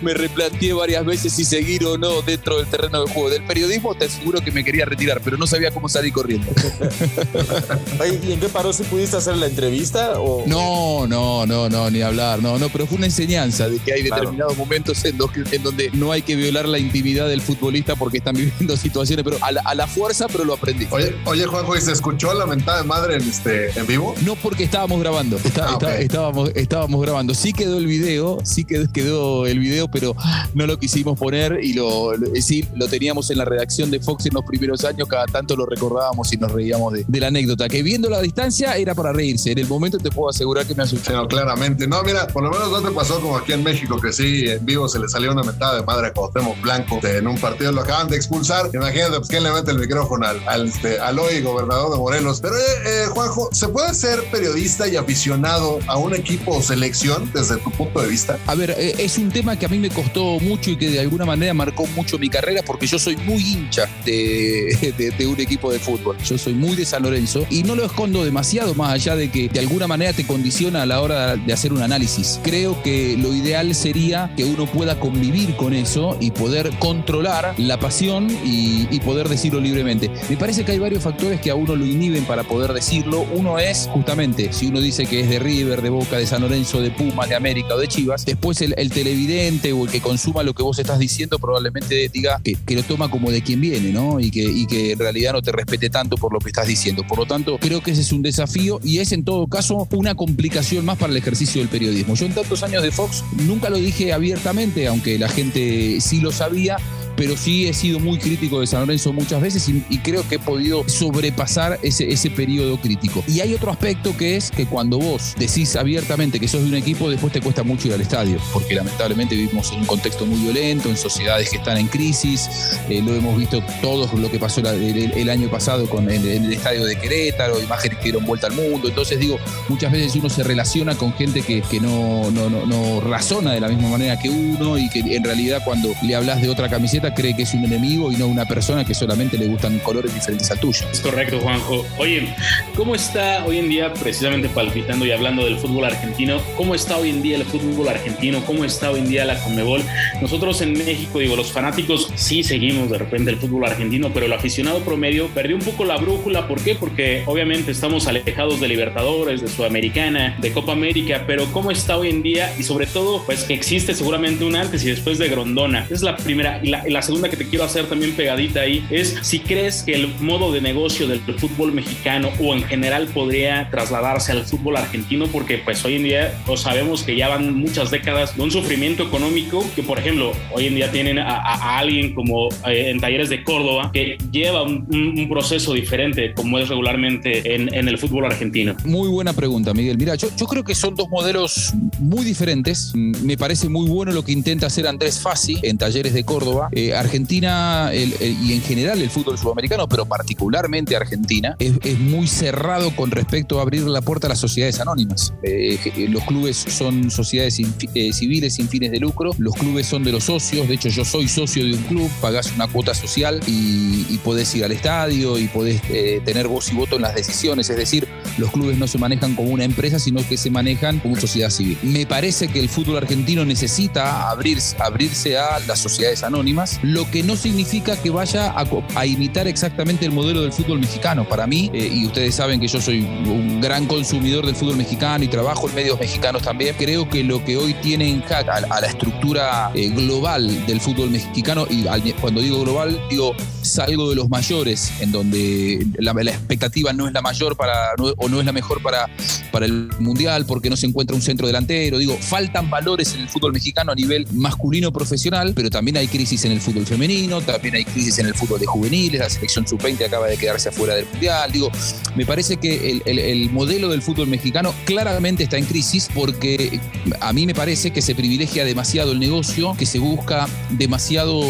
I: me replanteé varias veces si seguir o no dentro del terreno de juego. Del periodismo te aseguro que me quería retirar, pero no sabía cómo salir corriendo.
F: ¿Y en qué paró? ¿Si pudiste hacer la entrevista? O...
I: No, no, no, no, ni hablar, no, no, pero fue una enseñanza de que hay determinados momentos en, en, donde no hay que violar la intimidad del futbolista porque están viviendo situaciones, pero a la, fuerza, pero lo aprendí.
D: Oye, oye, Juanjo, ¿y se escuchó la mentada de madre en, este, en vivo?
I: No, porque estábamos grabando. Ah, estábamos, estábamos grabando. Sí quedó el video, sí quedó el video, pero no lo quisimos poner y lo, sí, lo teníamos en la redacción de Fox en los primeros años, cada tanto lo recordábamos y nos reíamos de, la anécdota, que viendo la distancia era para reírse. En el momento te puedo asegurar que me asustó.
D: No, claramente. No, mira, por lo menos no te pasó como aquí en México, que sí, en vivo se le salió una mentada de madre a Cuauhtémoc Blanco en un partido, lo acaban de expulsar. Imagínate, pues, ¿quién le mete el micrófono al, al, este, al hoy gobernador de Morelos? Pero, eh, eh, Juanjo, ¿se puede ser periodista y aficionado a un equipo o selección desde tu punto de vista?
I: A ver, eh, es un tema que a mí me costó mucho y que de alguna manera marcó mucho mi carrera porque yo soy muy hincha de, de, un equipo de fútbol. Yo soy muy de San Lorenzo y no lo escondo demasiado más allá de que de alguna manera te condiciona a la hora de hacer un análisis. Creo que lo ideal sería que uno pueda convivir con eso y poder controlar la pasión y, poder decirlo. Me parece que hay varios factores que a uno lo inhiben para poder decirlo. Uno es justamente si uno dice que es de River, de Boca, de San Lorenzo, de Pumas, de América o de Chivas, después el, televidente o el que consuma lo que vos estás diciendo probablemente diga que, lo toma como de quien viene, ¿no? Y que, y que en realidad no te respete tanto por lo que estás diciendo. Por lo tanto, creo que ese es un desafío y es en todo caso una complicación más para el ejercicio del periodismo. Yo en tantos años de Fox nunca lo dije abiertamente, aunque la gente sí lo sabía, pero sí he sido muy crítico de San Lorenzo muchas veces y, creo que he podido sobrepasar ese, ese periodo crítico. Y hay otro aspecto que es que cuando vos decís abiertamente que sos de un equipo, después te cuesta mucho ir al estadio, porque lamentablemente vivimos en un contexto muy violento, en sociedades que están en crisis, eh, lo hemos visto todos lo que pasó el, año pasado con el, estadio de Querétaro, imágenes que dieron vuelta al mundo, entonces digo, muchas veces uno se relaciona con gente que, que no, no, no, no razona de la misma manera que uno y que en realidad cuando le hablas de otra camiseta, cree que es un enemigo y no una persona que solamente le gustan colores diferentes al tuyo.
E: Es correcto, Juanjo. Oye, ¿cómo está hoy en día, precisamente palpitando y hablando del fútbol argentino, cómo está hoy en día el fútbol argentino? ¿Cómo está hoy en día la Conmebol? Nosotros en México, digo, los fanáticos sí seguimos de repente el fútbol argentino, pero el aficionado promedio perdió un poco la brújula. ¿Por qué? Porque obviamente estamos alejados de Libertadores, de Sudamericana, de Copa América, pero ¿cómo está hoy en día? Y sobre todo, pues existe seguramente un antes y después de Grondona. Es la primera, la, la segunda que te quiero hacer también pegadita ahí es si crees que el modo de negocio del fútbol mexicano o en general podría trasladarse al fútbol argentino, porque pues hoy en día lo sabemos que ya van muchas décadas de un sufrimiento económico que por ejemplo hoy en día tienen a, alguien como eh, en Talleres de Córdoba que lleva un, proceso diferente como es regularmente en, el fútbol argentino.
I: Muy buena pregunta, Miguel. Mira, yo, creo que son dos modelos muy diferentes. Me parece muy bueno lo que intenta hacer Andrés Fassi en Talleres de Córdoba. Argentina y en general el fútbol sudamericano, pero particularmente Argentina, es, muy cerrado con respecto a abrir la puerta a las sociedades anónimas. Eh, eh, los clubes son sociedades civiles sin fines de lucro, los clubes son de los socios, de hecho yo soy socio de un club, pagás una cuota social y, y podés ir al estadio y podés tener voz y voto en las decisiones, es decir, los clubes no se manejan como una empresa, sino que se manejan como sociedad civil. Me parece que el fútbol argentino necesita abrirse, abrirse a las sociedades anónimas lo que no significa que vaya a, imitar exactamente el modelo del fútbol mexicano. Para mí, eh, y ustedes saben que yo soy un gran consumidor del fútbol mexicano y trabajo en medios mexicanos también, creo que lo que hoy tiene en hack a, la estructura eh, global del fútbol mexicano, y cuando digo global, digo salgo de los mayores, en donde la, expectativa no es la mayor para, o no es la mejor para, para el Mundial, porque no se encuentra un centro delantero. Digo, faltan valores en el fútbol mexicano a nivel masculino profesional, pero también hay crisis en el fútbol femenino, también hay crisis en el fútbol de juveniles, la selección sub-20 acaba de quedarse afuera del Mundial. Digo, me parece que el, modelo del fútbol mexicano claramente está en crisis porque a mí me parece que se privilegia demasiado el negocio, que se busca demasiado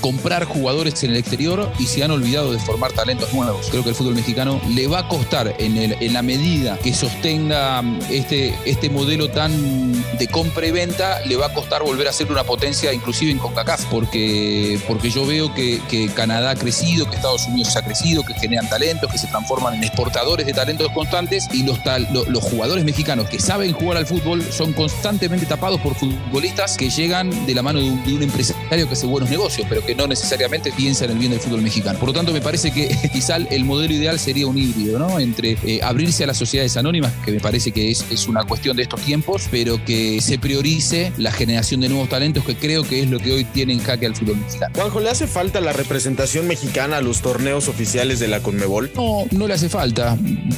I: comprar jugadores en el exterior y se han olvidado de formar talentos nuevos. Creo que el fútbol mexicano le va a costar en, en la medida que sostenga este, este modelo tan de compra y venta, le va a costar volver a ser una potencia inclusive en CONCACAF, porque, porque yo veo que, Canadá ha crecido, que Estados Unidos ha crecido, que generan talentos, que se transforman en exportadores de talentos constantes y los, los jugadores mexicanos que saben jugar al fútbol son constantemente tapados por futbolistas que llegan de la mano de un, empresario que hace buenos negocios, pero que no necesariamente piensa en el bien del fútbol mexicano. Por lo tanto, me parece que quizá el modelo ideal sería un híbrido, ¿no? Entre eh, abrirse a las sociedades anónimas, que me parece que es, es una cuestión de estos tiempos, pero que se priorice la generación de nuevos talentos, que creo que es lo que hoy tiene en jaque al fútbol mexicano.
F: Juanjo, ¿le hace falta la representación mexicana a los torneos oficiales de la Conmebol?
I: No, no le hace falta.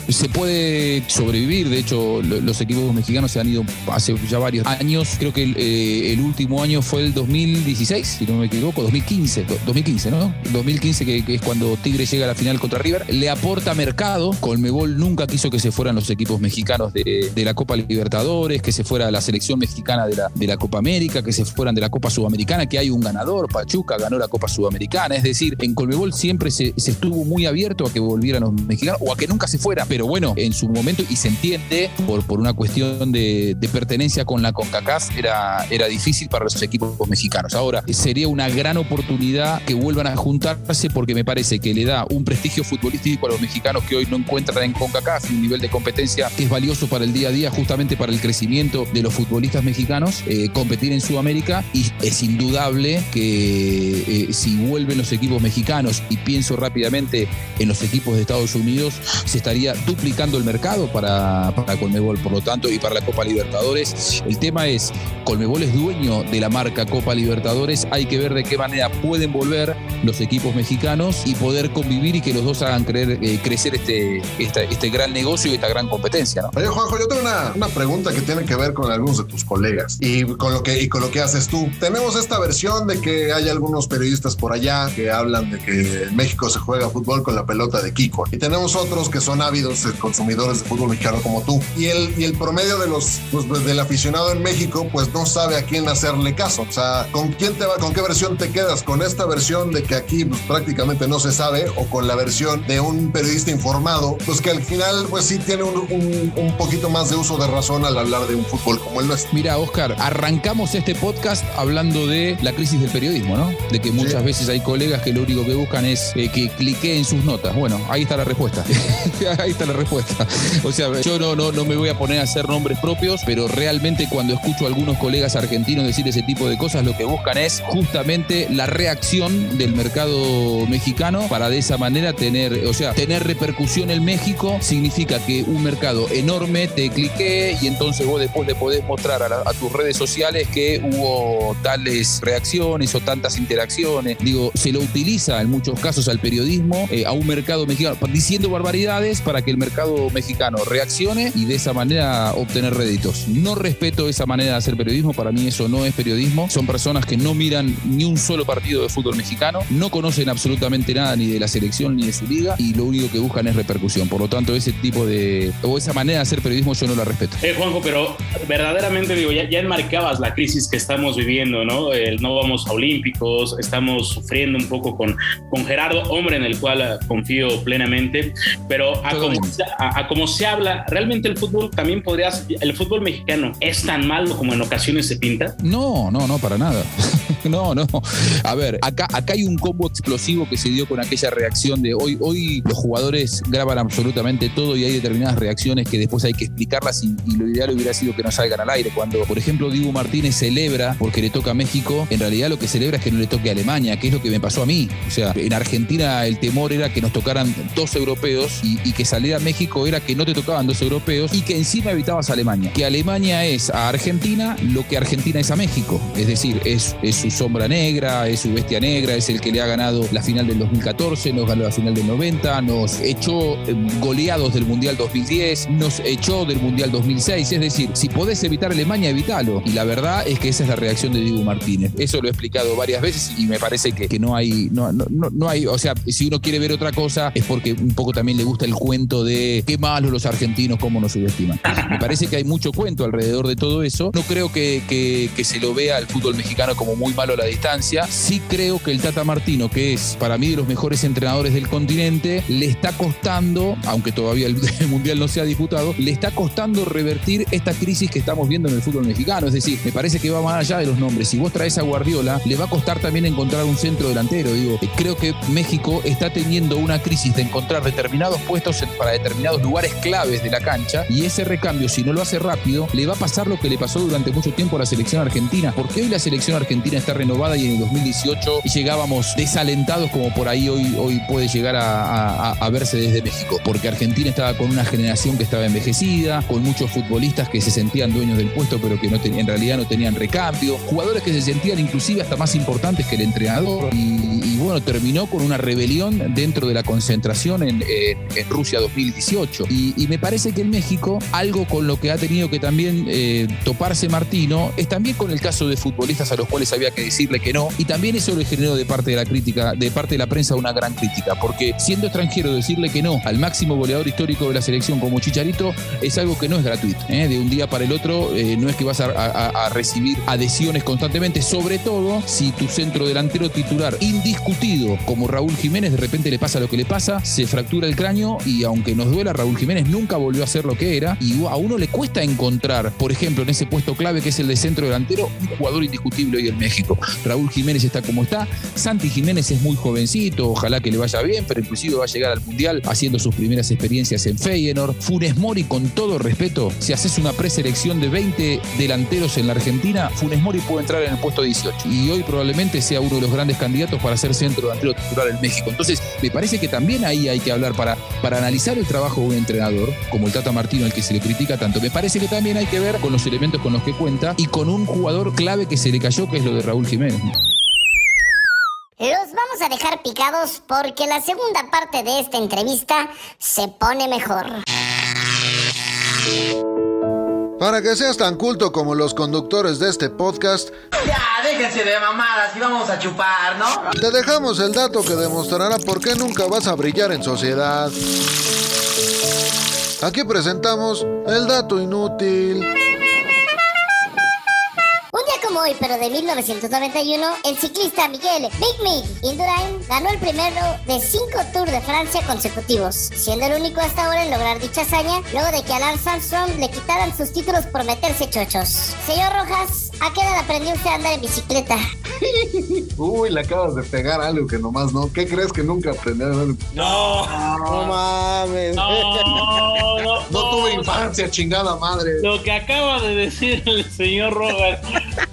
I: Se puede sobrevivir. De hecho, los equipos mexicanos se han ido hace ya varios años. Creo que el, eh, último año fue el 2016, si no me equivoco, 2015, 2015, ¿no? 2015 que, es cuando Tigre llega a la final contra River. Le aporta mercado. Colmebol nunca quiso que se fueran los equipos mexicanos de, de la Copa Libertadores, que se fuera la selección mexicana de la, de la Copa América, que se fueran de la Copa Sudamericana, que hay un ganador, Pachuca ganó la Copa Sudamericana. Es decir, en Colmebol siempre se, estuvo muy abierto a que volvieran los mexicanos o a que nunca se fueran, pero bueno, en su momento, y se entiende por, por una cuestión de, pertenencia con la CONCACAF, era, era difícil para los equipos mexicanos. Ahora, sería una gran oportunidad que vuelvan a juntarse porque me parece que le da un prestigio futbolístico a los mexicanos que hoy no encuentran en CONCACAF, un nivel de competencia que es valioso para el día a día, justamente para el crecimiento de los futbolistas mexicanos, eh, competir en Sudamérica y es indudable que eh, si vuelven los equipos mexicanos y pienso rápidamente en los equipos de Estados Unidos, se estaría duplicando el mercado para, para Colmebol, por lo tanto, y para la Copa Libertadores. El tema es, Colmebol es dueño de la marca Copa Libertadores, hay que ver de qué manera pueden volver los equipos mexicanos y poder convivir y que los dos hagan creer, eh, crecer este, este, gran negocio y esta gran competencia. ¿no?
D: Oye, Juanjo, yo tengo una, una pregunta que tiene que ver con algunos de tus colegas y con lo que, y con lo que haces tú. Tenemos esta versión de que hay algunos periodistas por allá que hablan de que en México se juega fútbol con la pelota de Kiko. Y tenemos otros que son ávidos consumidores de fútbol mexicano como tú. Y el, y el promedio de los, pues, del aficionado en México, pues no sabe a quién hacerle caso. O sea, ¿con quién te va, con qué versión te quedas? ¿Con esta versión de que aquí pues, prácticamente no se sabe o con la versión de un periodista informado? Pues que al final, pues sí tiene un, un, un poquito más de uso de razón al hablar de un fútbol como el nuestro.
I: Mira, Oscar, arrancamos este podcast hablando de la crisis del periodismo, ¿no? De que muchas veces hay colegas que lo único que buscan es eh, que clique en sus notas. Bueno, ahí está la respuesta. ahí está la respuesta. O sea, yo no, no, no me voy a poner a hacer nombres propios, pero realmente cuando escucho a algunos colegas argentinos decir ese tipo de cosas, lo que buscan es justamente la reacción del mercado mexicano para de esa manera tener, o sea, tener repercusión en México significa que un mercado enorme te clique y entonces vos después le podés mostrar a, a tus redes sociales que hubo tales reacciones o interacciones. Digo, se lo utiliza en muchos casos al periodismo, eh, a un mercado mexicano, diciendo barbaridades para que el mercado mexicano reaccione y de esa manera obtener réditos. No respeto esa manera de hacer periodismo, para mí eso no es periodismo. Son personas que no miran ni un solo partido de fútbol mexicano, no conocen absolutamente nada ni de la selección ni de su liga y lo único que buscan es repercusión. Por lo tanto, ese tipo de, o esa manera de hacer periodismo yo no la respeto.
E: Eh, Juanjo, pero verdaderamente digo, ya, ya enmarcabas la crisis que estamos viviendo, ¿no? El no vamos a Olímpicos, estamos sufriendo un poco con, con Gerardo, hombre en el cual ah, confío plenamente, pero a como, a, como, se habla, ¿realmente el fútbol también podría, el fútbol mexicano es tan malo como en ocasiones se pinta?
I: No, no, no, para nada. No, no. A ver, acá, acá hay un combo explosivo que se dio con aquella reacción de hoy. Hoy los jugadores graban absolutamente todo y hay determinadas reacciones que después hay que explicarlas y, lo ideal hubiera sido que no salgan al aire. Cuando, por ejemplo, Dibu Martínez celebra porque le toca a México, en realidad lo que celebra es que no le toque a Alemania, que es lo que me pasó a mí. O sea, en Argentina el temor era que nos tocaran dos europeos y, y que saliera México era que no te tocaban dos europeos y que encima evitabas a Alemania. Que Alemania es a Argentina lo que Argentina es a México. Es decir, es, es su sombra negra, es su bestia negra, es el que le ha ganado la final del 2014, nos ganó la final del 90, nos echó eh, goleados del Mundial 2010, nos echó del Mundial 2006. Es decir, si podés evitar Alemania, evitalo. Y la verdad es que esa es la reacción de Dibu Martínez. Eso lo he explicado varias veces y me parece que, que no hay, no, no, no, hay, o sea, si uno quiere ver otra cosa es porque un poco también le gusta el cuento de qué malos los argentinos, cómo nos subestiman. Me parece que hay mucho cuento alrededor de todo eso. No creo que, que, que se lo vea al fútbol mexicano como muy malo a la distancia. Sí creo que el Tata Martino, que es para mí de los mejores entrenadores del continente, le está costando, aunque todavía el, Mundial no se ha disputado, le está costando revertir esta crisis que estamos viendo en el fútbol mexicano. Es decir, me parece que va más allá de los nombres. Si vos traes a Guardiola, le va a costar también encontrar un centro delantero. Digo, creo que México está teniendo una crisis de encontrar determinados puestos para determinados lugares claves de la cancha y ese recambio, si no lo hace rápido, le va a pasar lo que le pasó durante mucho tiempo a la selección argentina. Porque hoy la selección argentina está renovada y en el 2018 llegábamos desalentados como por ahí hoy, hoy puede llegar a, verse desde México. Porque Argentina estaba con una generación que estaba envejecida, con muchos futbolistas que se sentían dueños del puesto pero que no ten- en realidad no tenían recambio, jugadores que se sentían inclusive hasta más importantes que el entrenador y, bueno, terminó con una rebelión dentro de la concentración en, Rusia 2018. Y, y me parece que en México algo con lo que ha tenido que también eh, toparse Martino es también con el caso de futbolistas a los cuales había que decirle que no y también eso le generó de parte de la crítica, de parte de la prensa una gran crítica, porque siendo extranjero decirle que no al máximo goleador histórico de la selección como Chicharito es algo que no es gratuito. ¿eh? De un día para el otro eh, no es que vas a, a- recibir adhesiones constantemente, sobre todo si tu centro delantero titular indiscutido como Raúl Jiménez de repente le pasa lo que le pasa, se fractura el cráneo y aunque nos duela, Raúl Jiménez nunca volvió a ser lo que era y a uno le cuesta encontrar, por ejemplo, en ese puesto clave que es el de centro delantero, un jugador indiscutible hoy en México. Raúl Jiménez está como está, Santi Jiménez es muy jovencito, ojalá que le vaya bien, pero inclusive va a llegar al Mundial haciendo sus primeras experiencias en Feyenoord. Funes Mori, con todo respeto, si haces una preselección de 20 delanteros en la Argentina, Funes Mori puede entrar en el puesto 18 y hoy probablemente sea uno de los grandes candidatos para ser centro delantero titular en México. Entonces, me parece que también ahí hay que hablar para, para analizar el trabajo de un entrenador, como el Tata Martino, al que se le critica tanto. Me parece que también hay que ver con los elementos con los que cuenta y con un jugador clave que se le cayó, que es lo de Raúl Jiménez.
G: Los vamos a dejar picados porque la segunda parte de esta entrevista se pone mejor.
B: Para que seas tan culto como los conductores de este podcast,
J: Ya, déjense de mamadas y vamos a chupar, ¿no?
B: te dejamos el dato que demostrará por qué nunca vas a brillar en sociedad. Aquí presentamos el dato inútil.
G: Como hoy, pero de 1991, el ciclista Miguel Big Mig Indurain ganó el primero de cinco Tours de Francia consecutivos, siendo el único hasta ahora en lograr dicha hazaña, luego de que a Lance Armstrong le quitaran sus títulos por meterse chochos. Señor Rojas, ¿a qué edad aprendió usted a andar en bicicleta?
D: Uy, le acabas de pegar algo que nomás no. ¿Qué crees que nunca aprendí a ver?
F: No, no mames.
E: No, no,
D: No tuve infancia, chingada madre.
E: Lo que acaba de decir el señor Rojas.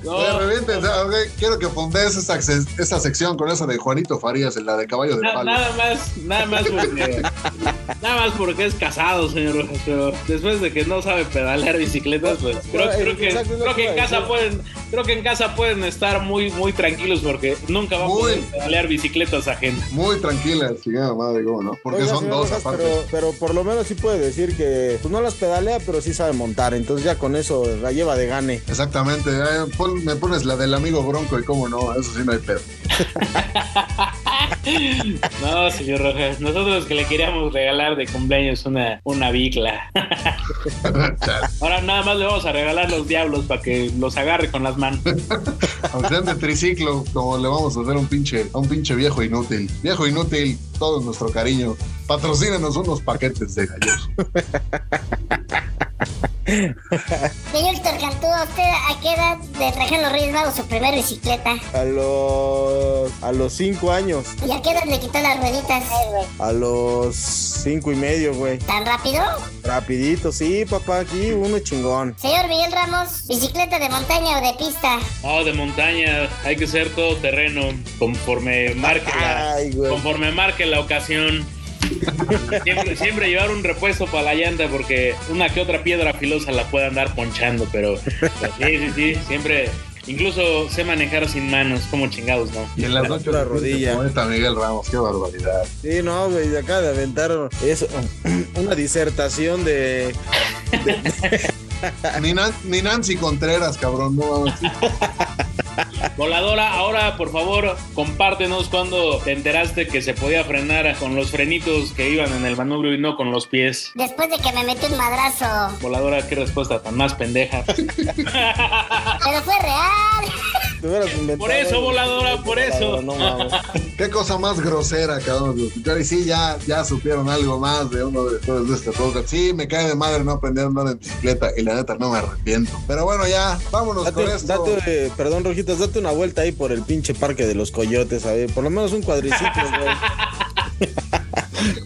E: No,
D: De repente, o sea, ok, quiero que fundes esa, esa sección con esa de Juanito Farías, en la de caballo de
E: na-
D: palo.
E: nada más, nada más porque, nada más porque es casado, señor pero después de que no sabe pedalear bicicletas, pues creo, creo que, creo
F: que
E: en
F: a
E: casa pueden, creo que en casa pueden estar muy, muy tranquilos porque nunca va a poder pedalear bicicletas ajenas.
D: Muy tranquila, chingada madre, ¿cómo no? Porque
F: Oiga,
D: son dos
F: Rojas,
D: aparte.
F: pero, pero por lo menos sí puede decir que pues no las pedalea, pero sí sabe montar. Entonces ya con eso la lleva de gane.
D: Exactamente, eh, pon- me pones la del amigo Bronco y cómo no, eso sí no hay pedo.
E: No, señor Rojas, nosotros que le queríamos regalar de cumpleaños una, una bicla. Ahora nada más le vamos a regalar los diablos para que los agarre con las manos.
D: Aunque sean de triciclo, como le vamos a hacer un pinche, a un pinche viejo inútil. Viejo inútil, todo nuestro cariño. Patrocínanos unos paquetes de gallos.
G: Señor Héctor Cantú, ¿a ¿usted a qué edad le trajeron los Reyes Magos su primera bicicleta?
F: A los. A los cinco años.
G: ¿Y a qué edad le quitó las rueditas?
F: A los cinco y medio, güey.
G: ¿Tan rápido?
F: Rapidito, sí, papá, aquí uno chingón.
G: Señor Miguel Ramos, ¿bicicleta de montaña o de pista?
E: Oh, de montaña, hay que ser todo terreno, conforme marque la,
F: Ay, güey.
E: conforme marque la ocasión. Siempre, siempre llevar un repuesto para la llanta porque una que otra piedra filosa la puede andar ponchando, pero sí, sí, sí, siempre, incluso sé manejar sin manos, como chingados, ¿no?
D: Y en las noches
F: La
D: la
F: rodilla.
D: Miguel Ramos, qué barbaridad.
F: Sí, no, güey, de acá de aventar eso, una disertación de.
D: Ni, Nan- ni Nancy Contreras, cabrón, no mames.
E: Voladora, ahora por favor, compártenos cuando te enteraste que se podía frenar con los frenitos que iban en el manubrio y no con los pies.
G: Después de que me metí un madrazo.
E: Voladora, qué respuesta tan más pendeja.
G: Pero fue real.
F: Te hubieras inventado
E: Por eso, voladora, por eso.
F: No mames.
D: Qué cosa más grosera, cabrón, de escuchar. Y sí, ya, ya supieron algo más de uno de todos de este podcast. Sí, me cae de madre no aprender a andar en bicicleta y la neta no me arrepiento. Pero bueno, ya, vámonos con esto.
F: date, eh, perdón, Rojitas, date una vuelta ahí por el pinche parque de los coyotes, a ver, por lo menos un cuadriciclo, güey.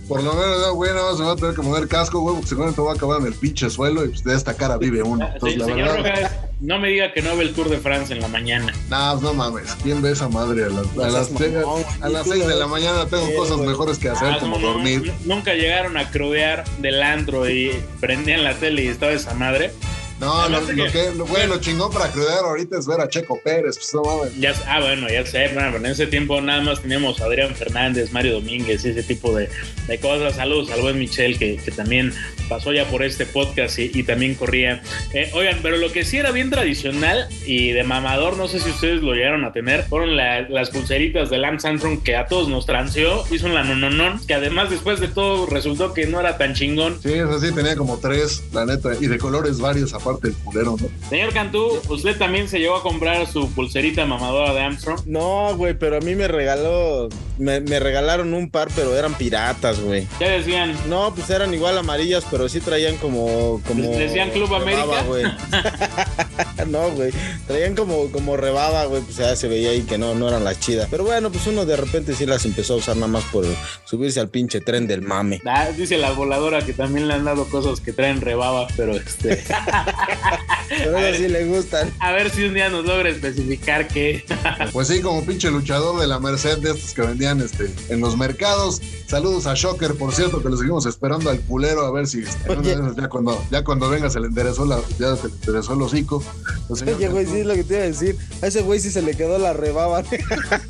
D: Por lo menos, no, güey, nada más se va a tener que mover casco, güey, porque seguramente va a acabar en el pinche suelo y pues de esta cara vive uno.
E: Sí,
D: Entonces, la
E: señor
D: verdad,
E: Rojas, no me diga que no ve el Tour de France en la mañana.
D: nah, pues, no mames. ¿Quién ve esa madre? A las, a las,
F: mamón,
D: a las
F: güey.
D: seis de la mañana tengo
F: Sí,
D: cosas
F: güey.
D: mejores que hacer,
E: Ah,
D: como
E: no,
D: dormir.
E: Nunca llegaron a crudear del antro y prendían la tele y estaba esa madre.
D: No, lo, lo
E: que-
D: lo, güey, lo chingón para crudar ahorita es ver a Checo Pérez, pues no mames.
E: Ya, ah, bueno, ya sé, pero en ese tiempo nada más teníamos a Adrián Fernández, Mario Domínguez, ese tipo de, de cosas. Saludos al buen Michel, que, que también pasó ya por este podcast y, y también corría. Eh, oigan, pero lo que sí era bien tradicional y de mamador, no sé si ustedes lo llegaron a tener, fueron la- las pulseritas de Lance Armstrong que a todos nos transeó, hizo la nononon, que además después de todo resultó que no era tan chingón.
D: Sí, eso sí, tenía como tres, la neta, y de colores varios aparte del culero, ¿no?
E: Señor Cantú, ¿usted también se llegó a comprar su pulserita mamadora de Armstrong?
F: No, güey, pero a mí me regaló, me, me regalaron un par, pero eran piratas, güey.
E: ¿Qué decían?
F: No, pues eran igual amarillas, pero sí traían como, como.
E: ¿Decían Club
F: rebaba,
E: América?
F: güey. no, güey. Traían como, como rebaba, güey. Pues ya se veía ahí que no, no eran las chidas. Pero bueno, pues uno de repente sí las empezó a usar nada más por subirse al pinche tren del mame.
E: Ah, dice la voladora que también le han dado cosas que traen rebaba, pero este.
F: Pero a sí le gustan.
E: A ver si un día nos logra especificar qué.
D: Pues sí, como pinche luchador de la Merced de estos que vendían este, en los mercados. Saludos a Shocker, por cierto, que lo seguimos esperando al culero a ver si ya cuando, ya cuando venga se le enderezó la, ya se le enderezó el hocico.
F: Oye, güey, sí es lo que te iba a decir. A ese güey sí se le quedó la rebaba.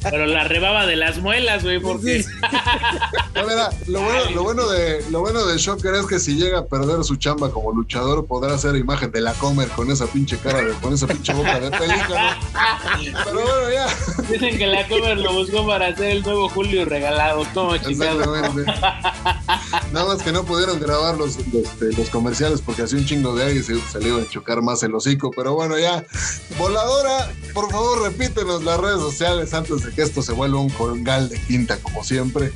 E: Pero la rebaba de las muelas, güey, porque.
D: Lo bueno, lo bueno de lo bueno de Shocker es que si llega a perder su chamba como luchador podrá hacer imagen de la comer con esa pinche cara de, con esa pinche boca de pelícano. Pero bueno, ya.
E: Dicen que la cover lo buscó para hacer el nuevo Julio regalado. Como chingado.
D: Exactamente. Nada más que no pudieron grabar los, los, este, los comerciales porque hacía un chingo de aire y se, se le iba a chocar más el hocico. Pero bueno, ya. Voladora, por favor, repítenos las redes sociales antes de que esto se vuelva un congal de quinta, como siempre.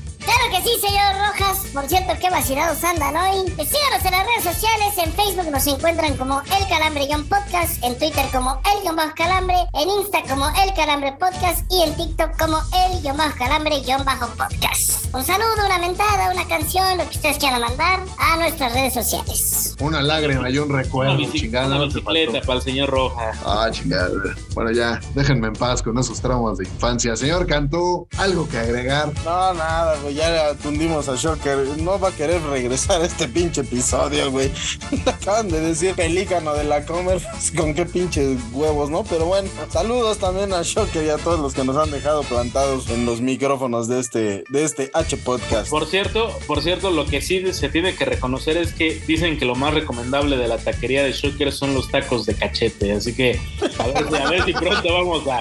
G: Sí, señor Rojas. Por cierto, qué vacilados andan hoy. Pues Síganos en las redes sociales. En Facebook nos encuentran como El Calambre-Podcast. En Twitter como El-Calambre. En Insta como El Calambre Podcast. Y en TikTok como El-Calambre-Podcast. Un saludo, una mentada, una canción, lo que ustedes quieran mandar a nuestras redes sociales.
D: Una lágrima y un recuerdo,
E: Una,
D: chingada.
E: una bicicleta para el señor Rojas.
D: Ah, chingada. Bueno, ya, déjenme en paz con esos traumas de infancia. Señor Cantú, ¿algo que agregar?
F: No, nada, güey. Ya le atundimos a Shocker. No va a querer regresar a este pinche episodio, güey. Acaban de decir pelícano de la comer. pues, Con qué pinches huevos, ¿no? Pero bueno, saludos también a Shocker y a todos los que nos han dejado plantados en los micrófonos de este, de este H Podcast.
E: Por cierto, por cierto, lo que sí se tiene que reconocer es que dicen que lo más recomendable de la taquería de Shocker son los tacos de cachete. Así que a ver, si- a ver si pronto vamos a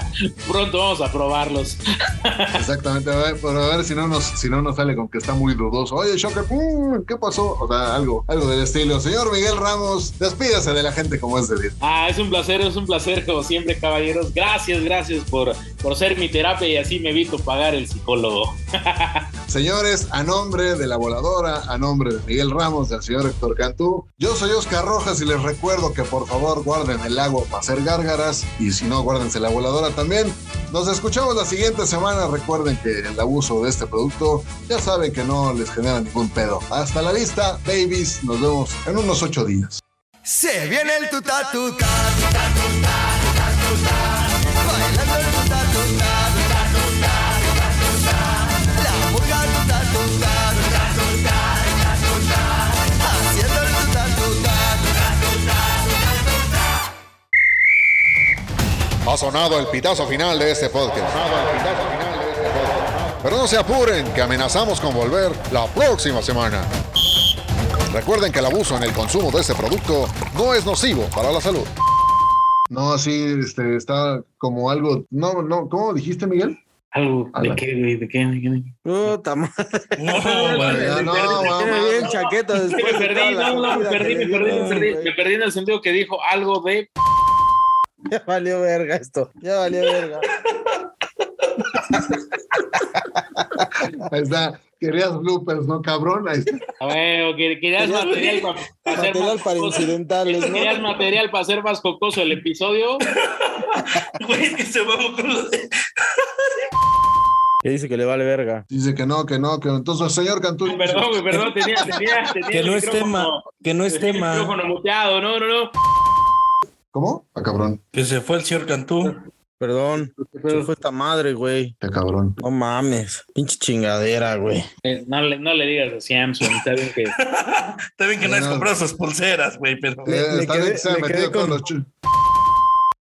E: pronto vamos a probarlos.
D: Exactamente, a ver, a ver si no nos, si no nos sale con con que está muy dudoso. Oye, Shocker, mm, ¿qué pasó? O sea, algo, algo del estilo. Señor Miguel Ramos, despídase de la gente como es de
E: Ah, es un placer, es un placer, como siempre, caballeros. Gracias, gracias por, por ser mi terapia y así me evito pagar el psicólogo.
D: Señores, a nombre de la voladora, a nombre de Miguel Ramos, del señor Héctor Cantú, yo soy Oscar Rojas y les recuerdo que por favor guarden el agua para hacer gárgaras y si no, guárdense la voladora también. Nos escuchamos la siguiente semana. Recuerden que el abuso de este producto ya saben que no les genera ningún pedo. Hasta la vista, babies. Nos vemos en unos ocho días.
C: Se viene el tuta tuta, tuta tuta, tuta tuta, bailando el tuta tuta, tuta tuta, tuta tuta, la murga tuta tuta, tuta tuta, tuta tuta, haciendo el tuta tuta, tuta tuta, tuta tuta.
B: Ha sonado el pitazo final de este podcast. Pero no se apuren, que amenazamos con volver la próxima semana. Recuerden que el abuso en el consumo de este producto no es nocivo para la salud.
D: No, sí, este, está como algo. No, no, ¿cómo dijiste, Miguel?
E: Algo. ¿De qué, güey? ¿De qué? ¿De qué?
F: Puta madre.
D: No, no, mamá.
F: bien chaqueta
E: Es que
F: después.
E: me perdí, no, no, me perdí, me perdí, me perdí, me perdí en el sentido que dijo algo de.
F: Ya valió verga esto. Ya valió verga.
D: Ahí está. Querías bloopers, ¿no, cabrón? Ahí está.
E: A ver, querías
F: Querías-
E: material para, para hacer
F: Material
E: más
F: para incidentales, ¿no?
E: Querías material para hacer más jocoso el episodio.
K: Güey, es que se vamos con lo de.
F: Que dice que le vale verga.
D: Dice que no, que no, que no. Entonces, señor Cantú.
E: Perdón, güey, perdón, tenía, tenía, tenía
K: Que no es tema, que no es tema.
E: micrófono muteado, no, no, no.
D: ¿Cómo? A cabrón.
K: Que se fue el señor Cantú.
F: Perdón. Se fue esta madre, güey.
D: Qué cabrón.
F: No mames. Pinche chingadera, güey.
E: Eh, No le, no le digas a Samsung, está bien que.
K: Está bien que no has
D: No.
K: comprado sus pulseras, güey, pero.
D: Eh,
F: le
D: está
F: quedé-
D: bien que se ha metido con
F: con-
D: los